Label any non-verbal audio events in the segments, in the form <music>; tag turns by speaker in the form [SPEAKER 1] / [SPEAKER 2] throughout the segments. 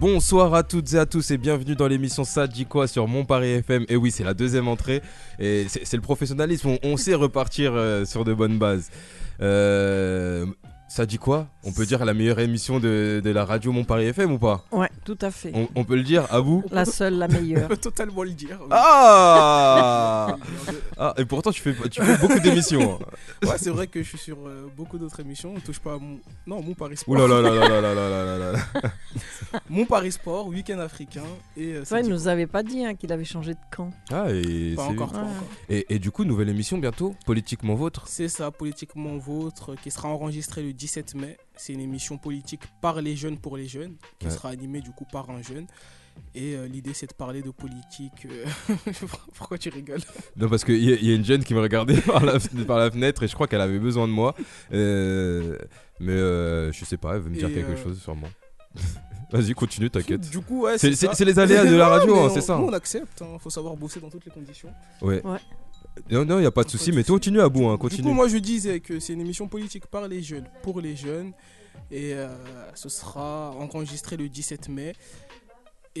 [SPEAKER 1] Bonsoir à toutes et à tous et bienvenue dans l'émission Ça dit quoi sur Mon FM. Et oui, c'est la deuxième entrée et c'est le professionnalisme. On, on sait repartir euh, sur de bonnes bases. Euh, ça dit quoi On peut dire la meilleure émission de, de la radio Mon Paris FM ou pas
[SPEAKER 2] Ouais, tout à fait.
[SPEAKER 1] on, on peut le dire à vous
[SPEAKER 2] La seule, la meilleure. <laughs>
[SPEAKER 3] peut totalement le dire. oui.
[SPEAKER 1] ah, Ah, Et pourtant, tu fais, tu fais beaucoup d'émissions. hein.
[SPEAKER 3] Ouais, c'est vrai que je suis sur euh, beaucoup d'autres émissions. On touche pas à mon. Non, mon Paris Sport.
[SPEAKER 1] Ouh là là là là là là là là là là. <laughs>
[SPEAKER 3] Mon Paris Sport, week-end africain. Et euh,
[SPEAKER 2] il nous avait pas dit hein, qu'il avait changé de camp.
[SPEAKER 1] Ah, et,
[SPEAKER 3] Pas
[SPEAKER 1] c'est-
[SPEAKER 3] encore, pas
[SPEAKER 2] Ouais.
[SPEAKER 3] encore.
[SPEAKER 1] et, et du coup, nouvelle émission bientôt, politiquement vôtre.
[SPEAKER 3] C'est ça, politiquement vôtre, qui sera enregistrée le 17 mai. C'est une émission politique par les jeunes pour les jeunes, qui
[SPEAKER 1] Ouais.
[SPEAKER 3] sera animée du coup par un jeune. Et euh, l'idée, c'est de parler de politique. euh, <laughs> Pourquoi tu rigoles?
[SPEAKER 1] Non, parce qu'il y, a- y a une jeune qui me regardait <laughs> par la, fen- par la fenêtre et je crois qu'elle avait besoin de moi. Euh, mais euh, je sais pas, elle veut me dire
[SPEAKER 3] Et,
[SPEAKER 1] quelque
[SPEAKER 3] euh,
[SPEAKER 1] chose sûrement. <laughs> Vas-y, continue, t'inquiète.
[SPEAKER 3] Du coup, ouais,
[SPEAKER 1] C'est- les aléas de la radio, hein, c'est ça.
[SPEAKER 3] nous,
[SPEAKER 1] hein.
[SPEAKER 3] on accepte. Il faut savoir bosser dans toutes les conditions.
[SPEAKER 1] Ouais.
[SPEAKER 2] Ouais.
[SPEAKER 1] Non, non, y a pas de souci, mais continue à bout, hein,
[SPEAKER 3] Du
[SPEAKER 1] continue.
[SPEAKER 3] coup, moi, je disais que c'est une émission politique par les jeunes, pour les jeunes. Et euh, ce sera enregistré le 17 mai.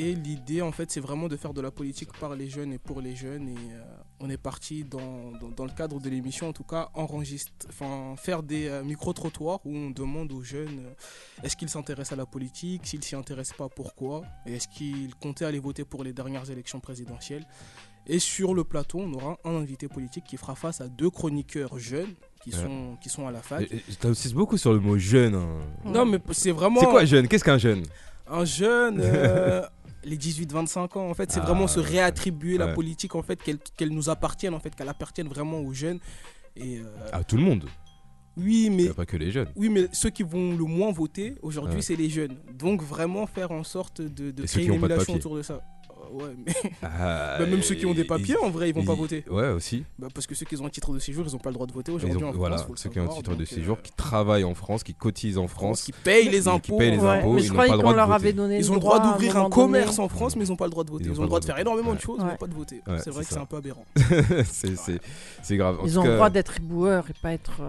[SPEAKER 3] Et l'idée, en fait, c'est vraiment de faire de la politique par les jeunes et pour les jeunes. Et euh, on est parti dans, dans, dans le cadre de l'émission, en tout cas, enregistre, enfin, faire des euh, micro-trottoirs où on demande aux jeunes euh, est-ce qu'ils s'intéressent à la politique, s'ils s'y intéressent pas, pourquoi, et est-ce qu'ils comptaient aller voter pour les dernières élections présidentielles. Et sur le plateau, on aura un invité politique qui fera face à deux chroniqueurs jeunes qui,
[SPEAKER 1] Ouais.
[SPEAKER 3] sont, qui sont à la fac.
[SPEAKER 1] T'insistes beaucoup sur le mot jeune. hein.
[SPEAKER 3] Non, mais c'est vraiment
[SPEAKER 1] C'est quoi jeune? Qu'est-ce qu'un jeune?
[SPEAKER 3] Un jeune, euh, <laughs> les 18-25 ans, en fait, c'est
[SPEAKER 1] Ah,
[SPEAKER 3] vraiment se
[SPEAKER 1] ouais.
[SPEAKER 3] réattribuer la politique, en fait, qu'elle qu'elle nous appartienne, en fait, qu'elle appartienne vraiment aux jeunes. Et euh,
[SPEAKER 1] À tout le monde.
[SPEAKER 3] oui, mais
[SPEAKER 1] a pas que les jeunes.
[SPEAKER 3] oui, mais ceux qui vont le moins voter aujourd'hui,
[SPEAKER 1] Ouais.
[SPEAKER 3] c'est les jeunes. Donc vraiment faire en sorte de, de créer une émulation autour de ça. Euh, ouais, mais <laughs>
[SPEAKER 1] Ah,
[SPEAKER 3] bah, même ceux qui ont des
[SPEAKER 1] ils-
[SPEAKER 3] papiers, en vrai, ils vont pas voter.
[SPEAKER 1] Ouais, aussi.
[SPEAKER 3] Bah, parce que ceux qui ont un titre de séjour, ils n'ont pas le droit de voter aujourd'hui.
[SPEAKER 1] ont- voilà,
[SPEAKER 3] France, faut le
[SPEAKER 1] ceux qui ont un titre de séjour,
[SPEAKER 3] euh,
[SPEAKER 1] qui travaillent en France, qui cotisent en France.
[SPEAKER 3] qui payent les
[SPEAKER 1] qui
[SPEAKER 3] impôts.
[SPEAKER 1] payent les
[SPEAKER 2] Ouais,
[SPEAKER 1] impôts,
[SPEAKER 2] mais
[SPEAKER 1] ils
[SPEAKER 2] je
[SPEAKER 1] n'ont pas le
[SPEAKER 2] qu'on
[SPEAKER 1] droit de
[SPEAKER 2] leur
[SPEAKER 1] voter.
[SPEAKER 2] avait donné
[SPEAKER 3] Ils ont le droit d'ouvrir un commerce en France, mais ils n'ont pas le droit de voter. Ils, ont le droit de faire énormément de
[SPEAKER 1] Ouais.
[SPEAKER 3] choses, mais ils
[SPEAKER 2] Ouais.
[SPEAKER 3] n'ont pas de voter.
[SPEAKER 1] Ouais,
[SPEAKER 3] c'est vrai que c'est un peu aberrant. <laughs>
[SPEAKER 1] c'est grave.
[SPEAKER 2] Ils ont le droit d'être éboueurs et pas être.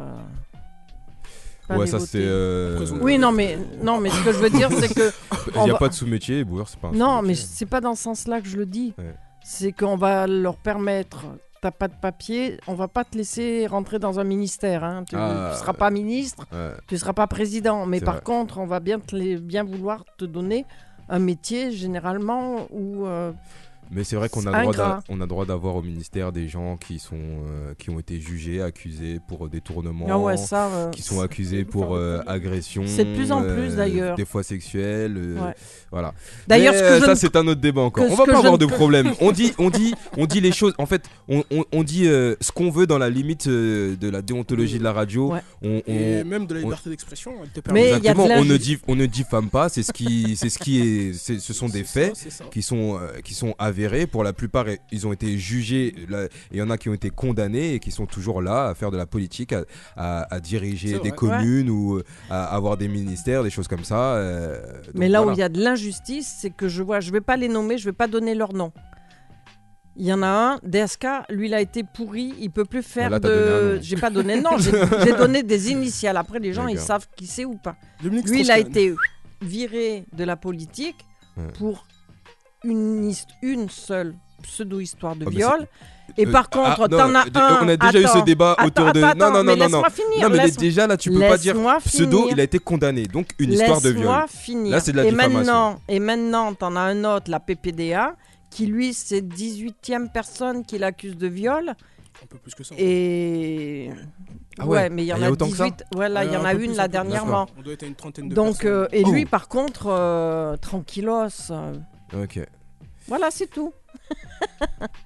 [SPEAKER 2] Pas
[SPEAKER 1] Ouais, ça c'est. euh,
[SPEAKER 2] Oui, non, mais non, mais ce que je veux dire, c'est que <laughs>
[SPEAKER 1] Il n'y a
[SPEAKER 2] va-
[SPEAKER 1] pas de sous-métier, boueur, c'est pas un
[SPEAKER 2] non, mais c'est pas dans ce sens-là que je le dis.
[SPEAKER 1] Ouais.
[SPEAKER 2] C'est qu'on va leur permettre. T'as pas de papier, on va pas te laisser rentrer dans un ministère. Hein. Tu,
[SPEAKER 1] Ah.
[SPEAKER 2] tu seras pas ministre,
[SPEAKER 1] Ouais.
[SPEAKER 2] tu seras pas président. Mais par
[SPEAKER 1] vrai.
[SPEAKER 2] contre, on va bien, te les- bien vouloir te donner un métier généralement où euh,
[SPEAKER 1] Mais c'est vrai qu'on a le droit d'a- on a droit d'avoir au ministère des gens qui sont euh, qui ont été jugés, accusés pour détournement,
[SPEAKER 2] ah ouais ça. euh,
[SPEAKER 1] qui sont accusés pour euh, agression.
[SPEAKER 2] C'est de plus en plus,
[SPEAKER 1] euh,
[SPEAKER 2] d'ailleurs.
[SPEAKER 1] Des fois sexuelles. euh,
[SPEAKER 2] Ouais.
[SPEAKER 1] Voilà.
[SPEAKER 2] D'ailleurs,
[SPEAKER 1] Mais,
[SPEAKER 2] ce
[SPEAKER 1] euh,
[SPEAKER 2] que je
[SPEAKER 1] ça
[SPEAKER 2] ne-
[SPEAKER 1] c'est un autre débat encore.
[SPEAKER 2] que
[SPEAKER 1] On
[SPEAKER 2] ce
[SPEAKER 1] va
[SPEAKER 2] que
[SPEAKER 1] pas
[SPEAKER 2] je
[SPEAKER 1] avoir
[SPEAKER 2] ne
[SPEAKER 1] de
[SPEAKER 2] peux-
[SPEAKER 1] problème. <laughs> On dit, on dit, on dit les choses. En fait, on, on- on dit euh, ce qu'on veut dans la limite euh, de la déontologie de la radio.
[SPEAKER 2] Ouais.
[SPEAKER 1] On, on-
[SPEAKER 3] Et même de la
[SPEAKER 1] on-
[SPEAKER 3] liberté d'expression, elle te permet.
[SPEAKER 2] Mais il y a de
[SPEAKER 1] Exactement, on ne
[SPEAKER 2] l'injustice.
[SPEAKER 1] dit, on ne diffame pas. C'est ce qui, c'est ce qui est, c'est- ce sont <laughs> des faits
[SPEAKER 3] ça, c'est ça.
[SPEAKER 1] qui sont, euh, qui sont avérés. Pour la plupart, ils ont été jugés. Il y en a qui ont été condamnés et qui sont toujours là à faire de la politique, à, à- à diriger des communes ou euh, à avoir des ministères, des choses comme ça. euh, donc
[SPEAKER 2] Mais là où il y a de l'injustice, c'est que je vois, je vais pas les nommer, je vais pas donner leur nom. Il y en a un, DSK, lui il a été pourri, il peut plus faire
[SPEAKER 1] là,
[SPEAKER 2] de. J'ai pas donné nom, j'ai <laughs> donné des initiales. Après les gens ils savent qui c'est ou pas.
[SPEAKER 3] Dominique
[SPEAKER 2] Lui il a été viré de la politique
[SPEAKER 1] Ouais.
[SPEAKER 2] pour une, seule pseudo-histoire de
[SPEAKER 1] Ah, mais
[SPEAKER 2] viol. Et
[SPEAKER 1] Euh,
[SPEAKER 2] par
[SPEAKER 1] ah,
[SPEAKER 2] contre,
[SPEAKER 1] non,
[SPEAKER 2] t'en as
[SPEAKER 1] euh,
[SPEAKER 2] un.
[SPEAKER 1] On a déjà eu ce débat
[SPEAKER 2] attends,
[SPEAKER 1] autour de.
[SPEAKER 2] attends,
[SPEAKER 1] non, non, non, non, non.
[SPEAKER 2] finir.
[SPEAKER 1] Non, mais
[SPEAKER 2] laisse-
[SPEAKER 1] déjà là, tu peux pas dire pseudo.
[SPEAKER 2] finir.
[SPEAKER 1] Il a été condamné, donc une histoire de viol.
[SPEAKER 2] Laisse-moi finir.
[SPEAKER 1] Là, c'est de la
[SPEAKER 2] et
[SPEAKER 1] diffamation.
[SPEAKER 2] maintenant, et maintenant, t'en as un autre, la PPDA, qui lui, c'est 18e personne qui l'accuse de viol.
[SPEAKER 3] Un peu plus que ça.
[SPEAKER 2] Et.
[SPEAKER 1] Ah
[SPEAKER 2] ouais,
[SPEAKER 1] ouais.
[SPEAKER 2] mais il y
[SPEAKER 1] Ah,
[SPEAKER 2] en
[SPEAKER 1] il y a
[SPEAKER 2] a
[SPEAKER 1] autant que ça
[SPEAKER 2] 18. Ouais, là, il y
[SPEAKER 3] Euh,
[SPEAKER 2] en a
[SPEAKER 3] peu
[SPEAKER 2] une là dernièrement.
[SPEAKER 3] On doit être à une trentaine de
[SPEAKER 2] Donc,
[SPEAKER 3] personnes.
[SPEAKER 2] euh, et
[SPEAKER 1] Oh.
[SPEAKER 2] lui, par contre, euh, tranquillos.
[SPEAKER 1] Ok.
[SPEAKER 2] voilà, c'est tout.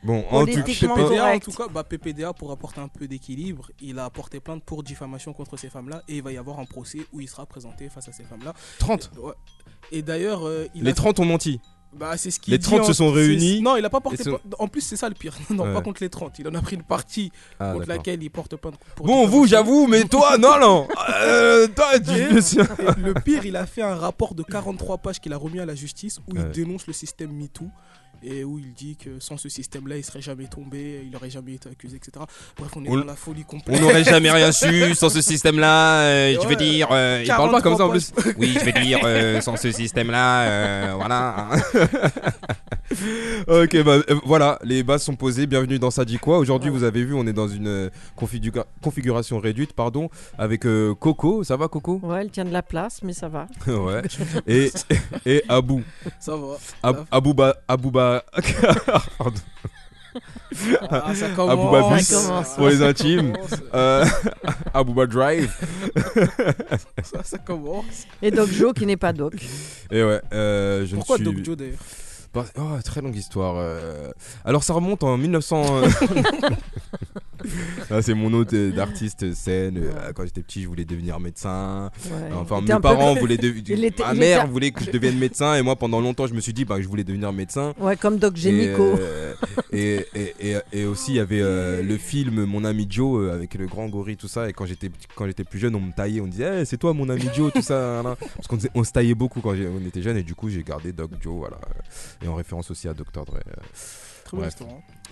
[SPEAKER 1] Bon, en tout.
[SPEAKER 3] PPDA, en tout cas, bah, PPDA, pour apporter un peu d'équilibre, il a apporté plainte pour diffamation contre ces femmes-là et il va y avoir un procès où il sera présenté face à ces femmes-là.
[SPEAKER 1] 30.
[SPEAKER 3] Ouais. Et d'ailleurs, euh,
[SPEAKER 1] Les
[SPEAKER 3] a-
[SPEAKER 1] 30 ont menti.
[SPEAKER 3] Bah, c'est ce qu'il
[SPEAKER 1] Les
[SPEAKER 3] dit
[SPEAKER 1] 30 se sont réunis
[SPEAKER 3] Non, il a pas porté.
[SPEAKER 1] sont-
[SPEAKER 3] En plus, c'est ça le pire. <laughs> Non,
[SPEAKER 1] Ouais.
[SPEAKER 3] pas contre les 30. Il en a pris une partie
[SPEAKER 1] Ah,
[SPEAKER 3] contre laquelle il porte pas. pour
[SPEAKER 1] Bon, vous, j'avoue, mais toi, <laughs> non, non. Euh, toi, tu
[SPEAKER 3] Et-
[SPEAKER 1] le sais.
[SPEAKER 3] et le pire, il a fait un rapport de 43 pages qu'il a remis à la justice où
[SPEAKER 1] Ouais.
[SPEAKER 3] il dénonce le système MeToo et où il dit que sans ce système-là, il serait jamais tombé, il aurait jamais été accusé, etc. Bref, on est
[SPEAKER 1] On-
[SPEAKER 3] dans la folie complète.
[SPEAKER 1] On n'aurait jamais rien su sans ce système-là. euh, je veux dire, euh, il parle pas comme ça en plus.
[SPEAKER 3] 43
[SPEAKER 1] Oui, je veux dire, euh, sans ce système-là, euh, voilà. <laughs> <laughs> ok, bah euh, voilà, les bases sont posées. Bienvenue dans Ça dit quoi. Aujourd'hui, vous avez vu, on est dans une euh, configura- configuration réduite, pardon, avec euh, Coco. Ça va, Coco?
[SPEAKER 2] Ouais, elle tient de la place, mais ça va. <laughs>
[SPEAKER 1] Ouais. Et, et Abou.
[SPEAKER 3] Ça va.
[SPEAKER 1] Ab- Abouba. Abouba. <laughs> Pardon.
[SPEAKER 3] Ah, ça
[SPEAKER 1] Abouba
[SPEAKER 3] commence.
[SPEAKER 1] bis
[SPEAKER 2] Ça commence.
[SPEAKER 1] pour les intimes.
[SPEAKER 3] Ça,
[SPEAKER 1] Euh, Abouba Drive.
[SPEAKER 3] ça, ça commence.
[SPEAKER 2] Et Doc Joe qui n'est pas Doc.
[SPEAKER 1] Et ouais, euh, je
[SPEAKER 3] Pourquoi
[SPEAKER 1] ne suis...
[SPEAKER 3] Doc Joe d'ailleurs?
[SPEAKER 1] Oh, très longue histoire. euh. Alors ça remonte en 1900. <laughs> euh. <laughs> Ah, c'est mon autre euh, d'artiste scène. euh, Quand j'étais petit, je voulais devenir médecin.
[SPEAKER 2] Ouais.
[SPEAKER 1] Enfin, mes
[SPEAKER 2] peu-
[SPEAKER 1] parents <laughs> voulaient devenir. Ma mère voulait que je devienne médecin et moi, pendant longtemps, je me suis dit bah, que je voulais devenir médecin.
[SPEAKER 2] Ouais, comme Doc Génico.
[SPEAKER 1] euh, et, et, et, et aussi, il y avait euh, le film Mon ami Joe euh, avec le grand gorille, tout ça. Et quand j'étais quand j'étais plus jeune, on me taillait, on me disait Eh, c'est toi mon ami Joe, tout ça. <laughs> Parce qu'on on se taillait beaucoup quand on était jeune et du coup, j'ai gardé Doc Joe, voilà. Et en référence aussi à Dr. Dre. Euh.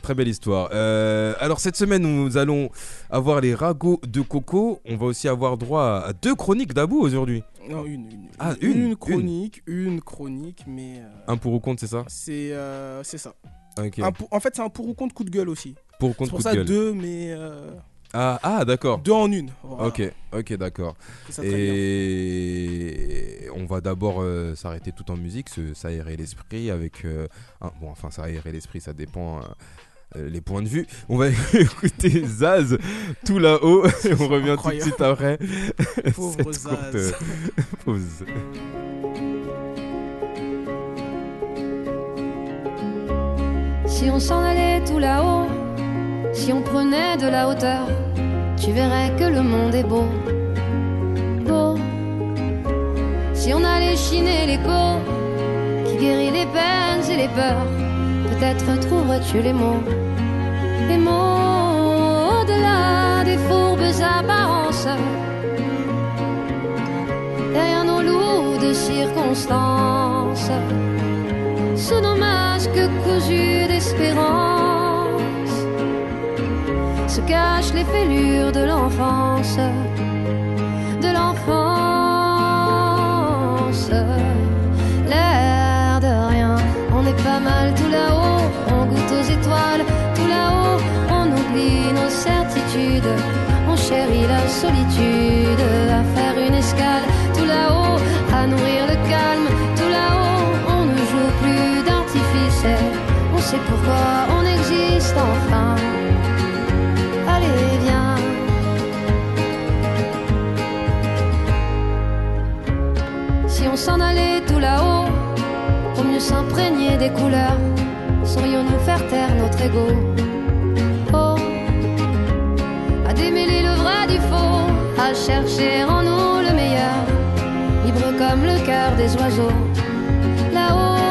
[SPEAKER 3] Très
[SPEAKER 1] Bref. belle histoire. Euh, alors cette semaine, nous allons avoir les ragots de coco. On va aussi avoir droit à deux chroniques d'Abou aujourd'hui.
[SPEAKER 3] Non, une. Une,
[SPEAKER 1] Ah, une, une.
[SPEAKER 3] chronique, une, chronique, mais. euh,
[SPEAKER 1] Un pour ou contre, c'est ça
[SPEAKER 3] c'est euh, c'est ça.
[SPEAKER 1] Ok.
[SPEAKER 3] Un pour- en fait, c'est un pour ou contre coup de gueule aussi.
[SPEAKER 1] Pour ou
[SPEAKER 3] C'est
[SPEAKER 1] contre
[SPEAKER 3] pour
[SPEAKER 1] coup de
[SPEAKER 3] ça
[SPEAKER 1] gueule.
[SPEAKER 3] deux, mais. euh,
[SPEAKER 1] Ah, ah d'accord.
[SPEAKER 3] deux en une. Voilà.
[SPEAKER 1] Ok, ok, d'accord.
[SPEAKER 3] Ça.
[SPEAKER 1] Et on va d'abord euh, s'arrêter tout en musique, se- s'aérer l'esprit avec... euh, un- bon, enfin, s'aérer l'esprit, ça dépend... euh, euh, les points de vue. On va <laughs> écouter Zaz tout là-haut <laughs> et on revient tout de suite après. <laughs>
[SPEAKER 3] Pauvre
[SPEAKER 1] cette courte,
[SPEAKER 3] Zaz.
[SPEAKER 1] euh, pause.
[SPEAKER 4] Si on s'en allait tout là-haut, si on prenait de la hauteur, tu verrais que le monde est beau, beau. Si on allait chiner l'écho qui guérit les peines et les peurs, peut-être trouverais-tu les mots, les mots au-delà des fourbes apparences. Derrière nos lourdes circonstances sous nos masques cousus d'espérance se cachent les fêlures de l'enfance, de l'enfance. L'air de rien, on est pas mal. Tout là-haut, on goûte aux étoiles, tout là-haut, on oublie nos certitudes, on chérit la solitude, à faire une escale, tout là-haut, à nourrir le calme, tout là-haut, on ne joue plus d'artifice, on sait pourquoi on existe enfin. S'en allait tout là-haut, pour mieux s'imprégner des couleurs, saurions-nous faire taire notre ego? Oh, à démêler le vrai du faux, à chercher en nous le meilleur, libre comme le cœur des oiseaux. Là-haut,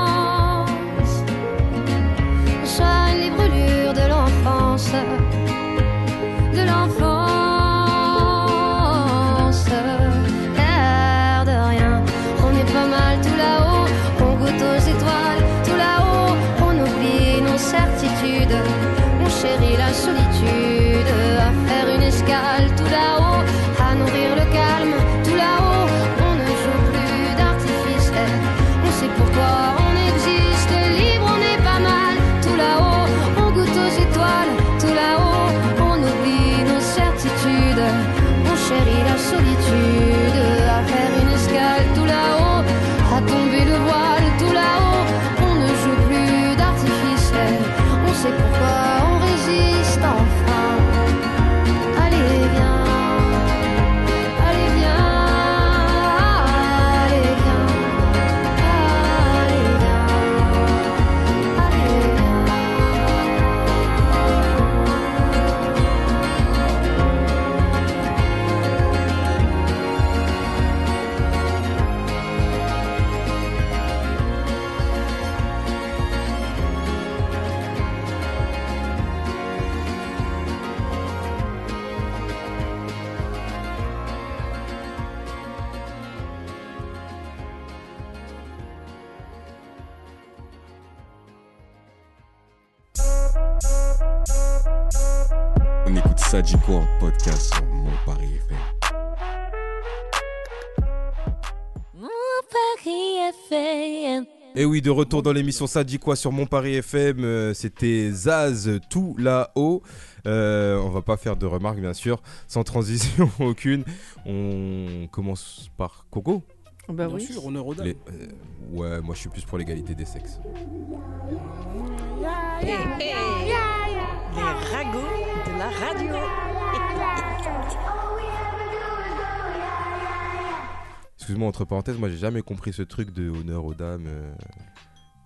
[SPEAKER 5] dit quoi en podcast sur Mon Paris FM.
[SPEAKER 1] Et oui, de retour dans l'émission Ça dit quoi sur Mon Paris FM, euh, c'était Zaz tout là-haut. Euh, on va pas faire de remarques bien sûr, sans transition <laughs> aucune. On commence par Coco.
[SPEAKER 2] Bah
[SPEAKER 3] Bien
[SPEAKER 2] oui.
[SPEAKER 3] sûr, honneur aux dames.
[SPEAKER 1] Les- euh, ouais, moi je suis plus pour l'égalité des sexes.
[SPEAKER 2] Les ragots de la radio.
[SPEAKER 1] Excuse-moi, entre parenthèses, moi j'ai jamais compris ce truc de honneur aux dames. euh,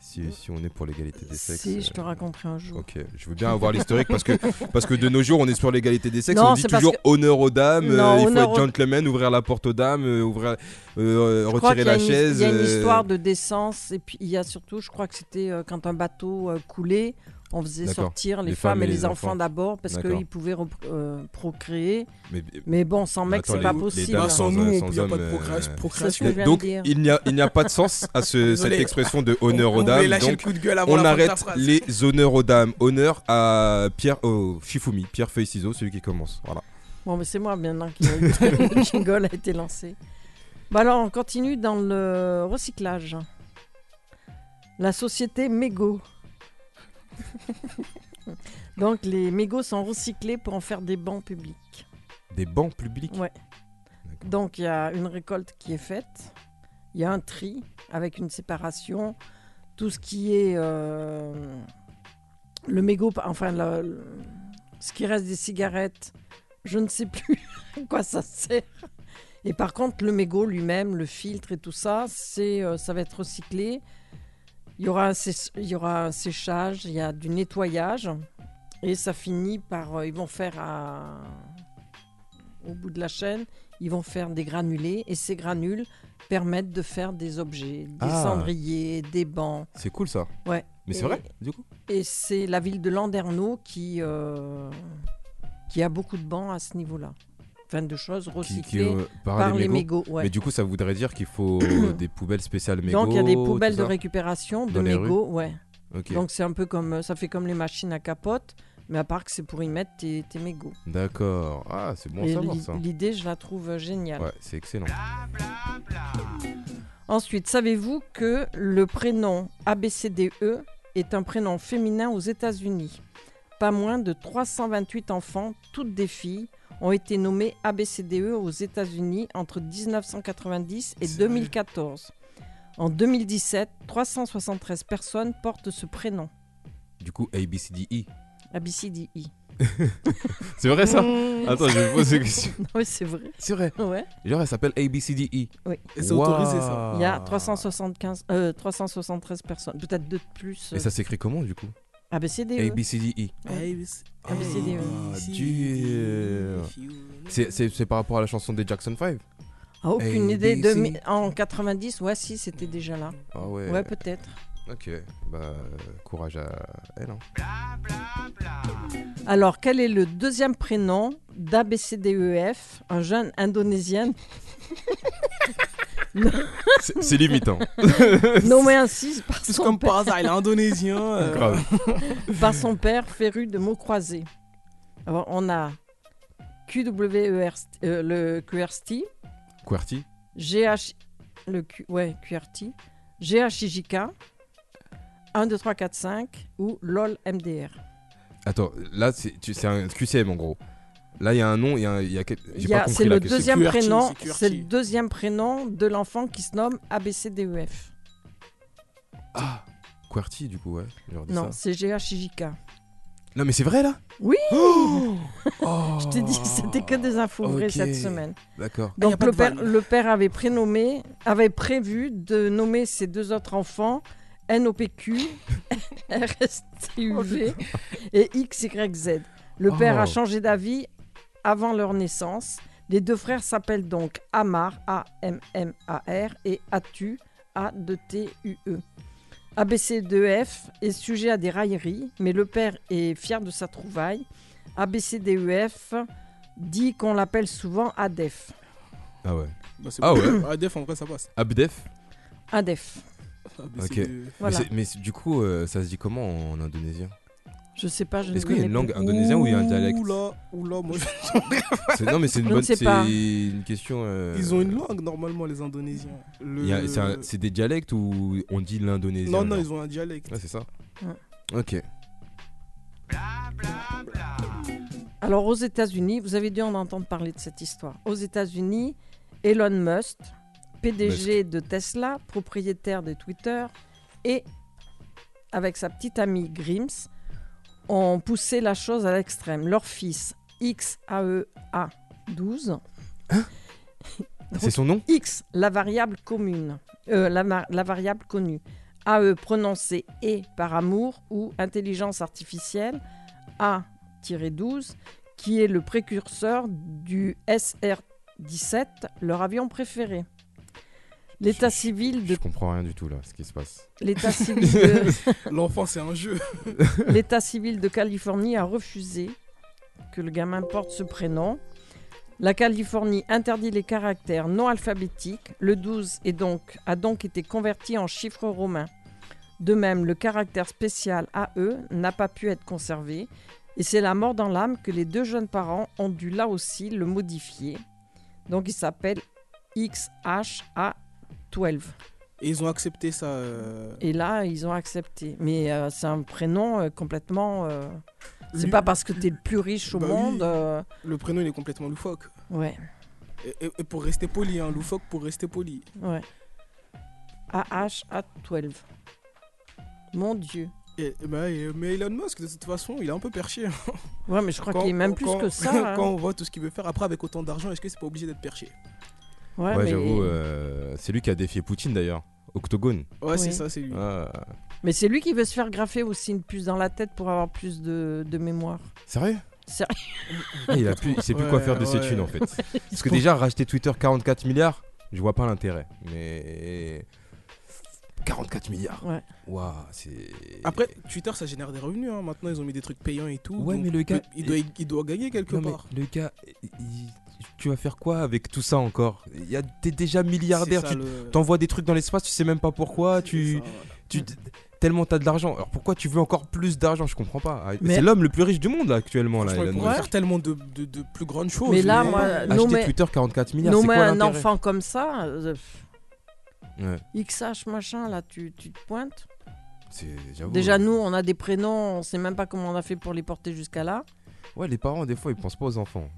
[SPEAKER 1] si, si on est pour l'égalité des sexes.
[SPEAKER 2] Si,
[SPEAKER 1] euh,
[SPEAKER 2] je te raconterai un jour.
[SPEAKER 1] Ok, je veux bien avoir l'historique parce que, <laughs> parce que de nos jours on est sur l'égalité des sexes,
[SPEAKER 2] Non,
[SPEAKER 1] on dit toujours
[SPEAKER 2] que-
[SPEAKER 1] honneur aux dames, euh,
[SPEAKER 2] Non,
[SPEAKER 1] il faut être gentleman, ouvrir la porte aux dames, euh, ouvrir, euh, retirer la
[SPEAKER 2] une-
[SPEAKER 1] chaise.
[SPEAKER 2] Il y a une
[SPEAKER 1] euh,
[SPEAKER 2] histoire de décence et puis il y a surtout, je crois que c'était euh, quand un bateau euh, coulait, on faisait sortir les, femmes et les enfants, d'abord parce qu'ils pouvaient euh, procréer.
[SPEAKER 1] mais-
[SPEAKER 2] Mais bon, sans mec, c'est pas
[SPEAKER 1] les
[SPEAKER 2] possible.
[SPEAKER 3] Bah, sans nous,
[SPEAKER 1] sans
[SPEAKER 3] il n'y a pas de procréation.
[SPEAKER 1] euh, donc il n'y a, pas de sens à ce- cette expression de <laughs> honneur
[SPEAKER 3] On
[SPEAKER 1] aux dames.
[SPEAKER 3] lâcher
[SPEAKER 1] Donc
[SPEAKER 3] le coup de gueule avant
[SPEAKER 1] on
[SPEAKER 3] la
[SPEAKER 1] arrête
[SPEAKER 3] phrase.
[SPEAKER 1] les honneurs aux dames. Honneur à Pierre, oh, Shifumi, Pierre Feuille Ciseaux, celui qui commence. Voilà.
[SPEAKER 2] Bon, mais c'est moi maintenant qui le <laughs> jingle a été lancé. Bah alors, on continue dans le recyclage. La société Mego. <laughs> Donc, les mégots sont recyclés pour en faire des bancs publics.
[SPEAKER 1] Des bancs publics.
[SPEAKER 2] Ouais. Donc, il y a une récolte qui est faite. Il y a un tri avec une séparation. Tout ce qui est euh, le mégot, enfin, le- le- ce qui reste des cigarettes, je ne sais plus <laughs> à quoi ça sert. Et par contre, le mégot lui-même, le filtre et tout ça, c'est, euh, ça va être recyclé. Il y, aura un sé- il y aura un séchage, il y a du nettoyage. Et ça finit par. euh, ils vont faire au bout de la chaîne, ils vont faire des granulés. Et ces granules permettent de faire des objets, des
[SPEAKER 1] Ah.
[SPEAKER 2] cendriers, des bancs.
[SPEAKER 1] C'est cool ça.
[SPEAKER 2] Ouais.
[SPEAKER 1] Mais c'est vrai, du coup?
[SPEAKER 2] Et c'est la ville de Landerneau qui, euh, qui a beaucoup de bancs à ce niveau-là. Enfin, de choses
[SPEAKER 1] Qui, qui,
[SPEAKER 2] recyclées
[SPEAKER 1] euh, par,
[SPEAKER 2] par
[SPEAKER 1] les mégots.
[SPEAKER 2] mégots. ouais.
[SPEAKER 1] Mais du coup, ça voudrait dire qu'il faut <coughs> <coughs> des poubelles spéciales mégots.
[SPEAKER 2] Donc il y a des poubelles de récupération de mégots, ouais. Donc c'est un peu comme euh, ça fait comme les machines à capote, mais à part que c'est pour y mettre tes, tes mégots.
[SPEAKER 1] D'accord. Ah, c'est bon à savoir ça.
[SPEAKER 2] l'idée, je la trouve euh, géniale.
[SPEAKER 1] Ouais, c'est excellent.
[SPEAKER 2] Ensuite, savez-vous que le prénom ABCDE est un prénom féminin aux États-Unis? Pas moins de 328 enfants, toutes des filles, ont été nommés ABCDE aux États-Unis entre 1990 et
[SPEAKER 3] C'est
[SPEAKER 2] 2014. En 2017, 373 personnes portent ce prénom,
[SPEAKER 1] Du coup, A, B, C, D, E.
[SPEAKER 2] ABCDE. <laughs>
[SPEAKER 1] C'est vrai ça?
[SPEAKER 3] Mmh.
[SPEAKER 1] Attends, je vais poser une question. <laughs>
[SPEAKER 2] Oui, c'est vrai.
[SPEAKER 1] C'est vrai.
[SPEAKER 2] Ouais.
[SPEAKER 1] Genre, elle s'appelle ABCDE.
[SPEAKER 3] Et c'est autorisé ça.
[SPEAKER 2] Il y a 375, euh, 373 personnes, peut-être deux de plus.
[SPEAKER 1] Et ça s'écrit comment du coup?
[SPEAKER 2] ABCDE.
[SPEAKER 1] ABCDE.
[SPEAKER 2] Des-
[SPEAKER 1] Ah. C'est- par rapport à la chanson des Jackson 5
[SPEAKER 2] Ah, aucune idée. De, en 90, ouais, si, c'était déjà là.
[SPEAKER 1] Ah ouais.
[SPEAKER 2] Ouais, peut-être.
[SPEAKER 1] Ok, bah courage à elle. Hein.
[SPEAKER 2] Alors, quel est le deuxième prénom d'ABCDEF, un jeune indonésien? <laughs>
[SPEAKER 1] C'est c'est limitant. <laughs>
[SPEAKER 2] nommé ainsi par
[SPEAKER 3] Plus
[SPEAKER 2] son,
[SPEAKER 3] comme
[SPEAKER 2] père,
[SPEAKER 3] par hasard, il est indonésien. euh,
[SPEAKER 1] Grave.
[SPEAKER 2] par son père, féru de mots croisés Alors, on a QWER, euh, le QRST,
[SPEAKER 1] QWERTY
[SPEAKER 2] GH, le Q, ouais, QRT, GHIJK, 1, 2, 3, 4, 5 ou LOL MDR.
[SPEAKER 1] Attends, là c'est tu- c'est un QCM en gros. Là il y a un nom, il y a, il y a
[SPEAKER 2] y a-
[SPEAKER 1] pas
[SPEAKER 2] C'est
[SPEAKER 1] compris
[SPEAKER 2] le deuxième prénom,
[SPEAKER 3] c'est
[SPEAKER 2] le deuxième prénom de l'enfant qui se nomme ABCDEF.
[SPEAKER 1] Ah, QWERTY du coup, ouais.
[SPEAKER 2] Non, c'est GHIJK.
[SPEAKER 1] Non mais c'est vrai là
[SPEAKER 2] Oui <gasps>
[SPEAKER 1] Oh <laughs>
[SPEAKER 2] Je t'ai dit, c'était que des infos vraies cette semaine.
[SPEAKER 1] D'accord.
[SPEAKER 3] Ah,
[SPEAKER 2] Donc
[SPEAKER 3] pas
[SPEAKER 2] le père, le père avait prénommé, avait prévu de nommer ses deux autres enfants NOPQ, <laughs> RSTUV et XYZ. Le père
[SPEAKER 1] Oh.
[SPEAKER 2] a changé d'avis avant leur naissance. Les deux frères s'appellent donc Amar, A-M-M-A-R, et Atu, A-D-T-U-E. ABC2F est sujet à des railleries, mais le père est fier de sa trouvaille. ABCDEF dit qu'on l'appelle souvent ADEF.
[SPEAKER 1] Ah ouais.
[SPEAKER 3] bah,
[SPEAKER 1] Ah
[SPEAKER 3] bon.
[SPEAKER 1] ouais.
[SPEAKER 3] Ah, def, en vrai, ça passe.
[SPEAKER 1] Abdef
[SPEAKER 2] ADEF.
[SPEAKER 3] Mais
[SPEAKER 1] Ok.
[SPEAKER 3] c'est-
[SPEAKER 1] Mais
[SPEAKER 2] Voilà.
[SPEAKER 1] c'est- Mais, c'est- du coup, euh, ça se dit comment en indonésien?
[SPEAKER 2] Je sais pas,
[SPEAKER 1] Est-ce qu'il y a une langue indonésienne ou il y a un dialecte
[SPEAKER 3] Oula, oula, moi, je- <laughs>
[SPEAKER 1] Non mais c'est une bonne, c'est une question. euh,
[SPEAKER 3] Ils ont une langue normalement, les Indonésiens. Le-
[SPEAKER 1] C'est des dialectes ou on dit l'indonésien
[SPEAKER 3] Non, non, ils ont un dialecte.
[SPEAKER 1] Ouais, c'est ça.
[SPEAKER 2] Ouais.
[SPEAKER 1] Ok.
[SPEAKER 2] Alors aux États-Unis, vous avez dû en entendre parler de cette histoire. Aux États-Unis, Elon Musk, PDG de Tesla, propriétaire de Twitter, et avec sa petite amie Grims, ont poussé la chose à l'extrême. Leur fils, XAEA12, <laughs>
[SPEAKER 1] C'est son nom?
[SPEAKER 2] X, la variable commune, euh, la, variable connue. AE prononcé et par amour ou intelligence artificielle, A-12, qui est le précurseur du SR-17, leur avion préféré. L'état civil de
[SPEAKER 1] Je comprends rien du tout là, ce qui se passe.
[SPEAKER 2] l'état <laughs> civil de,
[SPEAKER 3] L'enfant, c'est un jeu. <laughs>
[SPEAKER 2] l'état civil de Californie a refusé que le gamin porte ce prénom. La Californie interdit les caractères non alphabétiques. Le 12 est donc, a donc été converti en chiffre romain. De même, le caractère spécial AE n'a pas pu être conservé. Et c'est la mort dans l'âme que les deux jeunes parents ont dû là aussi le modifier. Donc il s'appelle XHA12.
[SPEAKER 3] Et ils ont accepté ça. euh,
[SPEAKER 2] Et là, ils ont accepté. Mais euh, c'est un prénom euh, complètement. C'est pas parce que t'es le plus riche au
[SPEAKER 3] Bah
[SPEAKER 2] monde.
[SPEAKER 3] Le prénom, il est complètement loufoque.
[SPEAKER 2] Ouais,
[SPEAKER 3] Et, et- et pour rester poli, hein, loufoque pour rester poli.
[SPEAKER 2] ouais. AH-A12. Mon Dieu.
[SPEAKER 3] Et, bah, mais Elon Musk, de toute façon, il est un peu perché. hein.
[SPEAKER 2] Ouais, mais je crois qu'il est même
[SPEAKER 3] quand-
[SPEAKER 2] plus
[SPEAKER 3] quand-
[SPEAKER 2] que ça. hein. <laughs>
[SPEAKER 3] Quand on voit tout ce qu'il veut faire, après, avec autant d'argent, est-ce que c'est pas obligé d'être perché?
[SPEAKER 2] Ouais,
[SPEAKER 1] Ouais,
[SPEAKER 2] mais...
[SPEAKER 1] j'avoue, euh, c'est lui qui a défié Poutine d'ailleurs. Octogone.
[SPEAKER 3] Ouais, c'est ça, c'est lui.
[SPEAKER 1] Ah,
[SPEAKER 2] mais c'est lui qui veut se faire graffer aussi une puce dans la tête pour avoir plus de, de mémoire.
[SPEAKER 1] sérieux
[SPEAKER 2] Sérieux
[SPEAKER 1] Ah, Il a plus, il sait plus quoi faire de ses
[SPEAKER 3] ouais.
[SPEAKER 1] thunes en fait. <laughs> Parce que déjà racheter Twitter 44 milliards, je vois pas l'intérêt. Mais 44 milliards.
[SPEAKER 2] Ouais.
[SPEAKER 1] Waouh, c'est.
[SPEAKER 3] Après, Twitter, ça génère des revenus. hein. Maintenant, ils ont mis des trucs payants et tout.
[SPEAKER 1] Ouais, mais le gars-
[SPEAKER 3] il, doit, il doit gagner quelque
[SPEAKER 1] Non, mais
[SPEAKER 3] part.
[SPEAKER 1] le gars, il- tu vas faire quoi avec tout ça encore? Il y a t'es déjà milliardaire,
[SPEAKER 3] ça,
[SPEAKER 1] tu
[SPEAKER 3] le-
[SPEAKER 1] t'envoies des trucs dans l'espace, tu sais même pas pourquoi, tu, tu tellement t'as de l'argent. Alors pourquoi tu veux encore plus d'argent? Je comprends pas. Ah,
[SPEAKER 2] Mais-
[SPEAKER 1] C'est l'homme le plus riche du monde là actuellement là.
[SPEAKER 3] Il pourrait faire tellement de, de- de plus grandes choses.
[SPEAKER 2] Mais là, moi,
[SPEAKER 1] Acheter
[SPEAKER 2] nommer,
[SPEAKER 1] Twitter 44 milliards, c'est
[SPEAKER 2] nommer
[SPEAKER 1] quoi
[SPEAKER 2] un enfant comme ça, euh,
[SPEAKER 1] Ouais,
[SPEAKER 2] XH machin, là, tu, tu te pointes. Déjà, nous, on a des prénoms, on sait même pas comment on a fait pour les porter jusqu'à là.
[SPEAKER 1] Ouais, les parents des fois ils pensent pas aux enfants.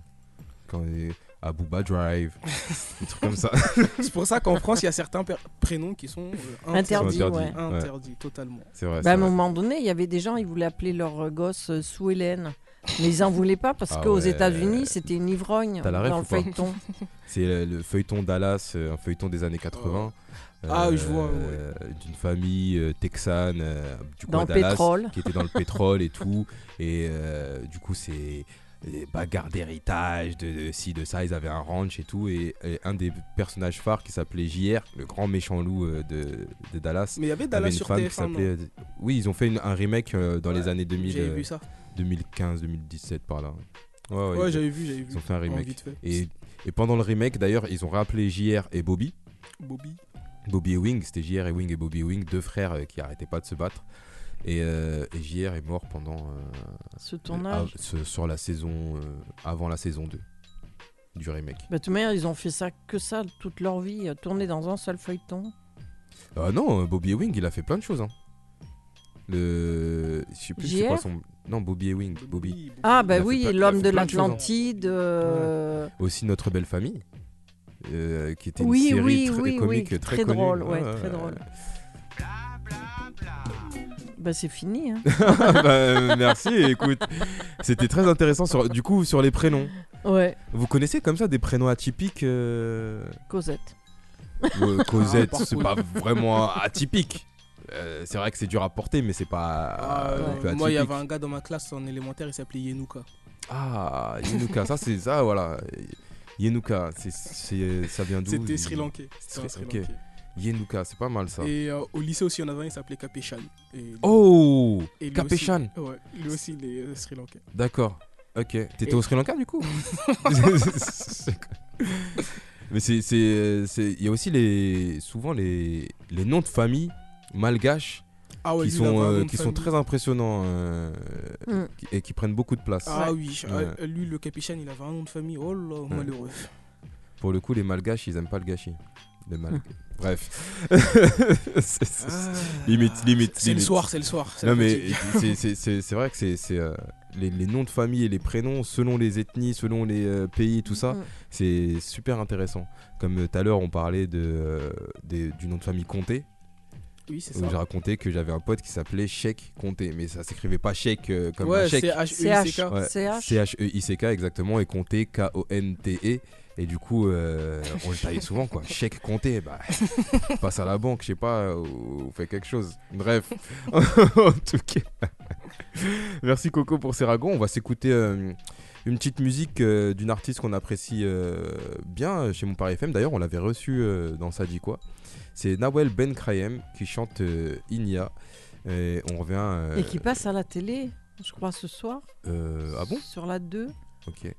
[SPEAKER 1] Quand ils... à Booba Drive, <laughs> des trucs comme ça. <laughs>
[SPEAKER 3] C'est pour ça qu'en France, il y a certains prénoms qui sont euh,
[SPEAKER 2] Interdits,
[SPEAKER 1] interdits.
[SPEAKER 2] ouais.
[SPEAKER 3] Interdits, totalement.
[SPEAKER 1] C'est vrai.
[SPEAKER 2] Bah, à un moment donné, il y avait des gens, ils voulaient appeler leur euh, gosse euh, Sue Hélène. Mais ils en voulaient pas parce
[SPEAKER 1] Ah
[SPEAKER 2] qu'aux
[SPEAKER 1] ouais.
[SPEAKER 2] États-Unis, c'était une ivrogne
[SPEAKER 1] la
[SPEAKER 2] dans le feuilleton.
[SPEAKER 1] C'est le feuilleton Dallas, euh, un feuilleton des années 80.
[SPEAKER 3] Ah, je vois,
[SPEAKER 1] euh, D'une famille euh, texane, euh, du coup
[SPEAKER 2] Dans le
[SPEAKER 1] Dallas,
[SPEAKER 2] pétrole.
[SPEAKER 1] qui était dans le pétrole et tout. <laughs> Et euh, du coup, c'est des bagarres d'héritage, de, de ci, de ça. Ils avaient un ranch et tout. Et, et un des personnages phares qui s'appelait JR, le grand méchant loup euh, de, de Dallas.
[SPEAKER 3] Mais il y avait
[SPEAKER 1] avait
[SPEAKER 3] Dallas
[SPEAKER 1] une
[SPEAKER 3] sur
[SPEAKER 1] femme qui
[SPEAKER 3] TF1. non
[SPEAKER 1] s'appelait. euh, Oui, ils ont fait une- un remake euh, dans les
[SPEAKER 3] Ouais,
[SPEAKER 1] années 2000,
[SPEAKER 3] J'avais
[SPEAKER 1] euh,
[SPEAKER 3] vu ça.
[SPEAKER 1] 2015, 2017 par là. Ouais, ouais,
[SPEAKER 3] Ouais,
[SPEAKER 1] ils-
[SPEAKER 3] j'avais vu, j'avais vu.
[SPEAKER 1] ils ont fait un remake.
[SPEAKER 3] vite fait.
[SPEAKER 1] Et, et pendant le remake, d'ailleurs, ils ont rappelé JR et Bobby.
[SPEAKER 3] Bobby.
[SPEAKER 1] Bobby et Wing, c'était JR et Wing et Bobby et Wing, deux frères euh, qui arrêtaient pas de se battre. Et, euh, et JR est mort pendant. euh,
[SPEAKER 2] Ce tournage.
[SPEAKER 1] ce- sur la saison. euh, avant la saison 2 du remake.
[SPEAKER 2] Bah, de toute manière, ils ont fait ça que ça toute leur vie, tourner dans un seul feuilleton.
[SPEAKER 1] Ah non, Bobby et Wing, il a fait plein de choses. Hein. Le. Je sais plus c'est quoi son. Non, Bobby et Wing. Bobby.
[SPEAKER 2] Ah, bah oui, l'homme de
[SPEAKER 1] hein.
[SPEAKER 2] l'Atlantide.
[SPEAKER 1] Aussi Notre Belle Famille. Euh, qui était
[SPEAKER 2] Oui,
[SPEAKER 1] une série
[SPEAKER 2] oui,
[SPEAKER 1] très-
[SPEAKER 2] oui,
[SPEAKER 1] comique
[SPEAKER 2] oui,
[SPEAKER 1] très,
[SPEAKER 2] très
[SPEAKER 1] connue.
[SPEAKER 2] drôle, ouais,
[SPEAKER 1] Ouais,
[SPEAKER 2] très drôle. Bah, c'est fini. Hein. <laughs>
[SPEAKER 1] Bah, euh, merci, écoute. C'était très intéressant. Sur, du coup, sur les prénoms.
[SPEAKER 2] Ouais,
[SPEAKER 1] Vous connaissez comme ça des prénoms atypiques euh,
[SPEAKER 2] Cosette.
[SPEAKER 1] euh, <laughs> Cosette,
[SPEAKER 3] Ah,
[SPEAKER 1] c'est pas vraiment <laughs> atypique. Euh, c'est vrai que c'est dur à porter, mais c'est pas
[SPEAKER 3] Ah,
[SPEAKER 1] euh,
[SPEAKER 3] ouais. Moi, il y avait un gars dans ma classe en élémentaire, il s'appelait Yenuka.
[SPEAKER 1] Ah, Yenuka, ça c'est ça, voilà. Yenuka, c'est, c'est, ça vient d'où
[SPEAKER 3] C'était Sri Lankais. C'était
[SPEAKER 1] Sri-.
[SPEAKER 3] Lankais.
[SPEAKER 1] Yenuka, c'est pas mal ça.
[SPEAKER 3] Et euh, au lycée aussi, en avait un, il s'appelait Kapeshan. Et,
[SPEAKER 1] Oh
[SPEAKER 3] et lui
[SPEAKER 1] Kapeshan.
[SPEAKER 3] aussi- Ouais, lui aussi, il est euh, Sri Lankais.
[SPEAKER 1] D'accord. Ok. T'étais
[SPEAKER 3] Et-
[SPEAKER 1] au Sri Lanka du coup? <laughs> <laughs> Mais c'est, c'est, c'est, il y a aussi les, souvent les, les noms de famille malgaches
[SPEAKER 3] Ah ouais,
[SPEAKER 1] qui sont, euh, qui sont très impressionnants euh,
[SPEAKER 2] Mm.
[SPEAKER 1] qui- et qui prennent beaucoup de place.
[SPEAKER 3] Ah oui,
[SPEAKER 1] Ouais.
[SPEAKER 3] euh, lui, le Kapeshan, il avait un nom de famille. Oh là, malheureux.
[SPEAKER 1] Pour le coup, les malgaches, ils aiment pas le gâchis. Les mal... Bref. <laughs> C'est- limite, limite.
[SPEAKER 3] C'est le soir, c'est le soir. c'est
[SPEAKER 1] Non mais c'est- c'est c'est- c'est vrai que c'est c'est, euh, les, les noms de famille et les prénoms selon les ethnies, selon les euh, pays, tout ça,
[SPEAKER 2] Mm.
[SPEAKER 1] c'est super intéressant. Comme euh, tout à l'heure on parlait de, euh, des- du nom de famille Comté,
[SPEAKER 3] Oui, c'est ça.
[SPEAKER 1] j'ai raconté que j'avais un pote qui s'appelait Cheikh Comté, mais ça s'écrivait pas Cheikh euh, comme un
[SPEAKER 3] Ouais,
[SPEAKER 1] chèque.
[SPEAKER 3] c'est H-E-I-C-K.
[SPEAKER 2] CH.
[SPEAKER 1] Ouais,
[SPEAKER 2] CH.
[SPEAKER 1] C-H-E-I-C-K exactement et Comté K-O-N-T-E et du coup euh, on le taillait souvent quoi chèque Comté bah <laughs> passe à la banque je sais pas ou, ou fait quelque chose bref <laughs> en tout cas merci Coco pour ces ragots on va s'écouter euh, une petite musique euh, d'une artiste qu'on apprécie euh, bien euh, chez Mon Paris FM d'ailleurs on l'avait reçu euh, dans ça dit quoi c'est Nawel Ben Krayem qui chante Inia et on revient
[SPEAKER 2] Et qui passe à la télé, je crois, ce soir.
[SPEAKER 1] ah bon?
[SPEAKER 2] Sur la 2.
[SPEAKER 1] ok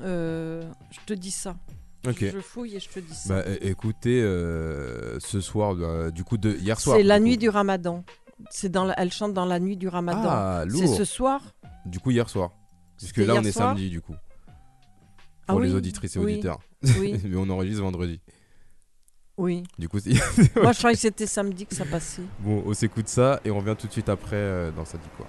[SPEAKER 2] je te dis ça.
[SPEAKER 1] ok
[SPEAKER 2] Je fouille et je te dis ça.
[SPEAKER 1] Bah écoutez, euh, ce soir, bah, du coup de hier soir.
[SPEAKER 2] c'est la nuit du ramadan. C'est dans la- Elle chante dans la nuit du ramadan.
[SPEAKER 1] Ah
[SPEAKER 2] c'est ce soir
[SPEAKER 1] Du coup hier soir. Puisque là on est
[SPEAKER 2] soir
[SPEAKER 1] samedi du coup.
[SPEAKER 2] Ah
[SPEAKER 1] Pour les
[SPEAKER 2] oui,
[SPEAKER 1] auditrices et
[SPEAKER 2] oui,
[SPEAKER 1] auditeurs.
[SPEAKER 2] Oui, <laughs>
[SPEAKER 1] Mais on enregistre vendredi.
[SPEAKER 2] oui.
[SPEAKER 1] Du coup, <laughs> c'est-
[SPEAKER 2] Moi, je croyais que c'était samedi que ça passait.
[SPEAKER 1] bon, on s'écoute ça et on revient tout de suite après euh, dans ça dit quoi.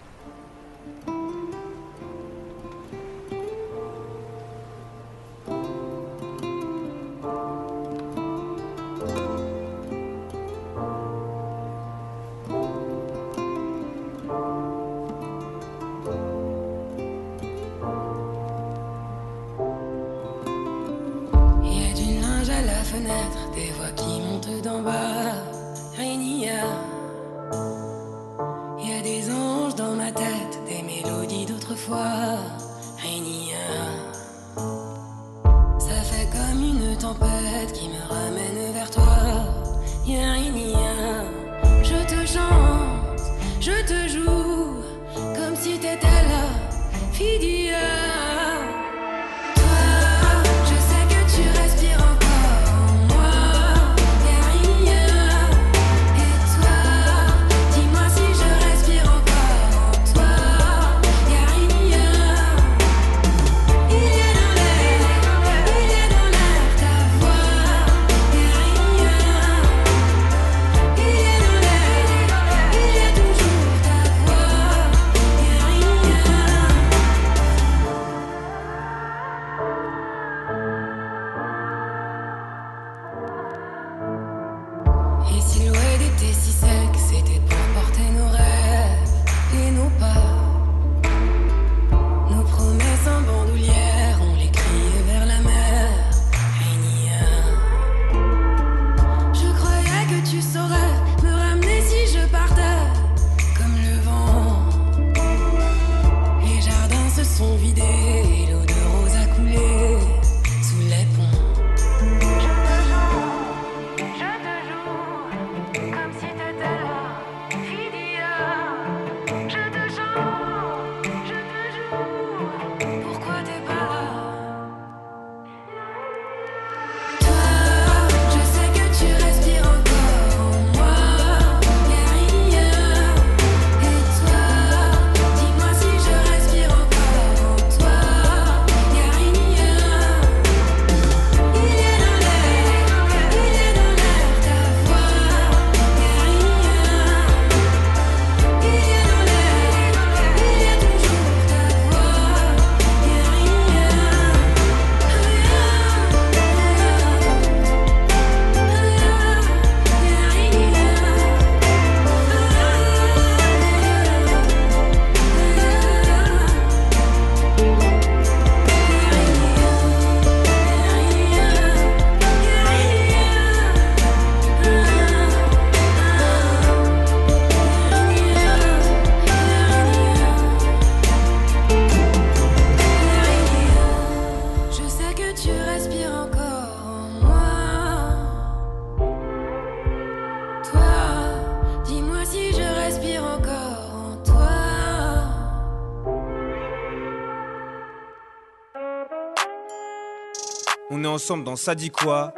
[SPEAKER 6] Ensemble dans Ça dit quoi